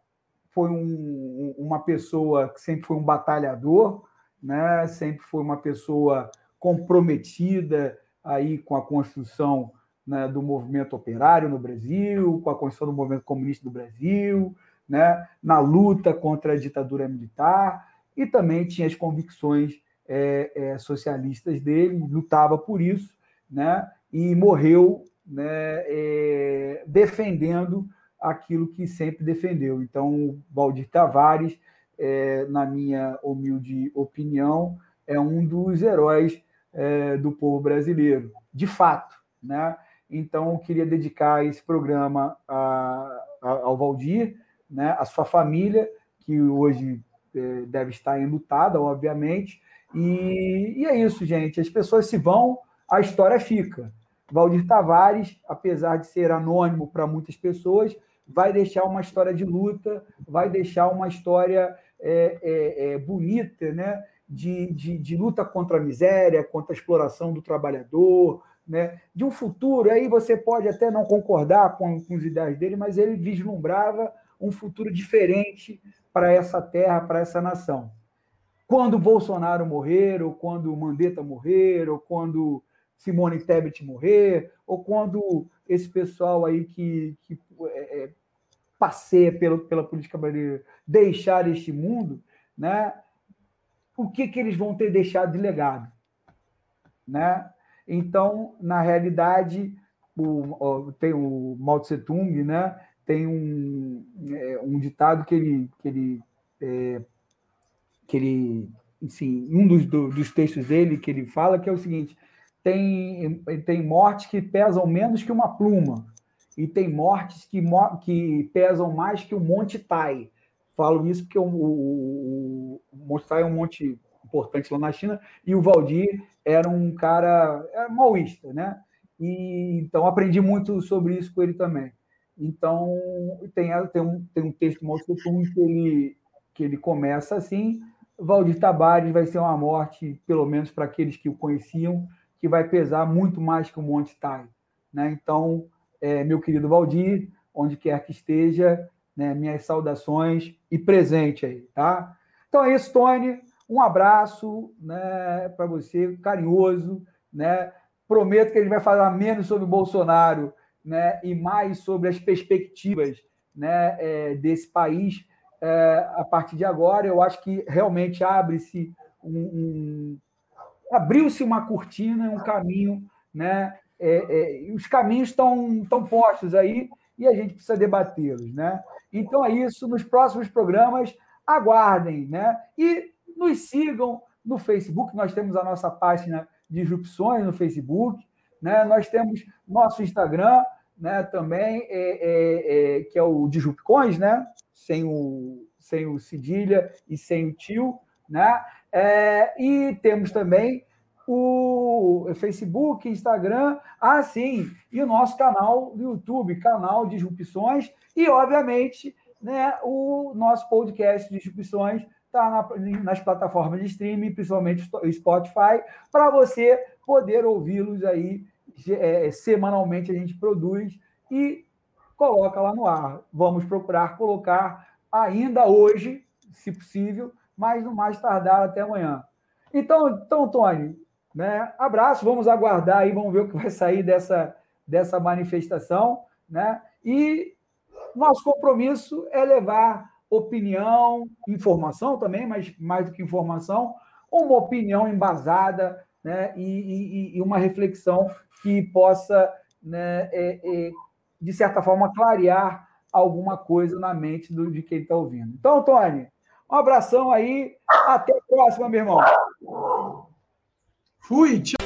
foi um, uma pessoa que sempre foi um batalhador, né? sempre foi uma pessoa comprometida aí com a construção né, do movimento operário no Brasil, com a construção do movimento comunista do Brasil, né, na luta contra a ditadura militar, e também tinha as convicções é, é, socialistas dele, lutava por isso, né, e morreu né, é, defendendo aquilo que sempre defendeu. Então, Valdir Tavares, é, na minha humilde opinião, é um dos heróis é, do povo brasileiro, de fato. Né? Então, queria dedicar esse programa a, a, ao Valdir, né, a sua família, que hoje é, deve estar enlutada, obviamente. E, e é isso, gente. As pessoas se vão, a história fica. Valdir Tavares, apesar de ser anônimo para muitas pessoas, vai deixar uma história de luta, vai deixar uma história é, é, é, bonita, né? De, de, de, luta contra a miséria, contra a exploração do trabalhador, né? de um futuro. Aí você pode até não concordar com, com as ideias dele, mas ele vislumbrava um futuro diferente para essa terra, para essa nação. Quando Bolsonaro morrer, ou quando Mandetta morrer, ou quando Simone Tebet morrer, ou quando esse pessoal aí que, que é, é passeia pela, política brasileira deixar este mundo, né? o que, que eles vão ter deixado de legado? Né? Então, na realidade, o, tem o Mao Tse Tung, né? tem um, é, um ditado que ele, que ele, é, que ele enfim, um dos, do, dos textos dele que ele fala que é o seguinte: tem, tem mortes que pesam menos que uma pluma, e tem mortes que, que pesam mais que o Monte Tai. Falo isso porque o, o, o Monte Tai é um monte importante lá na China, e o Valdir era um cara era maoísta, né? E, então aprendi muito sobre isso com ele também. Então, tem, tem, um, tem um texto muito que ele, que ele começa assim: Valdir Tabares vai ser uma morte, pelo menos para aqueles que o conheciam, que vai pesar muito mais que o Monte Tai. Né? Então, é, meu querido Valdir, onde quer que esteja, né, minhas saudações e presente aí, tá? Então é isso, Tony. Um abraço né, para você, carinhoso. Né? Prometo que a gente vai falar menos sobre Bolsonaro né, e mais sobre as perspectivas né, é, desse país é, a partir de agora. Eu acho que realmente abre-se um, um abriu-se uma cortina, um caminho, né? É, é, os caminhos estão, estão postos aí e a gente precisa debatê-los, né? Então é isso. Nos próximos programas, aguardem, né? E nos sigam no Facebook. Nós temos a nossa página Disrupções no Facebook, né? Nós temos nosso Instagram, né, também, é, é, é, que é o Jupicões, né, sem o, sem o cedilha e sem o tio, né, é, e temos também o Facebook, Instagram, ah, sim, e o nosso canal do YouTube, canal Disrupções, e, obviamente, né, o nosso podcast Disrupções está na, nas plataformas de streaming, principalmente o Spotify, para você poder ouvi-los aí é, semanalmente a gente produz e coloca lá no ar. Vamos procurar colocar ainda hoje, se possível, mas no mais tardar até amanhã. Então, então Tony, né, abraço, vamos aguardar aí, vamos ver o que vai sair dessa, dessa manifestação. Né? E nosso compromisso é levar opinião, informação também, mas mais do que informação, uma opinião embasada né, e, e, e uma reflexão que possa, né, é, é, de certa forma, clarear alguma coisa na mente do, de quem está ouvindo. Então, Tony, um abração aí. Até a próxima, meu irmão. Fui, tchau.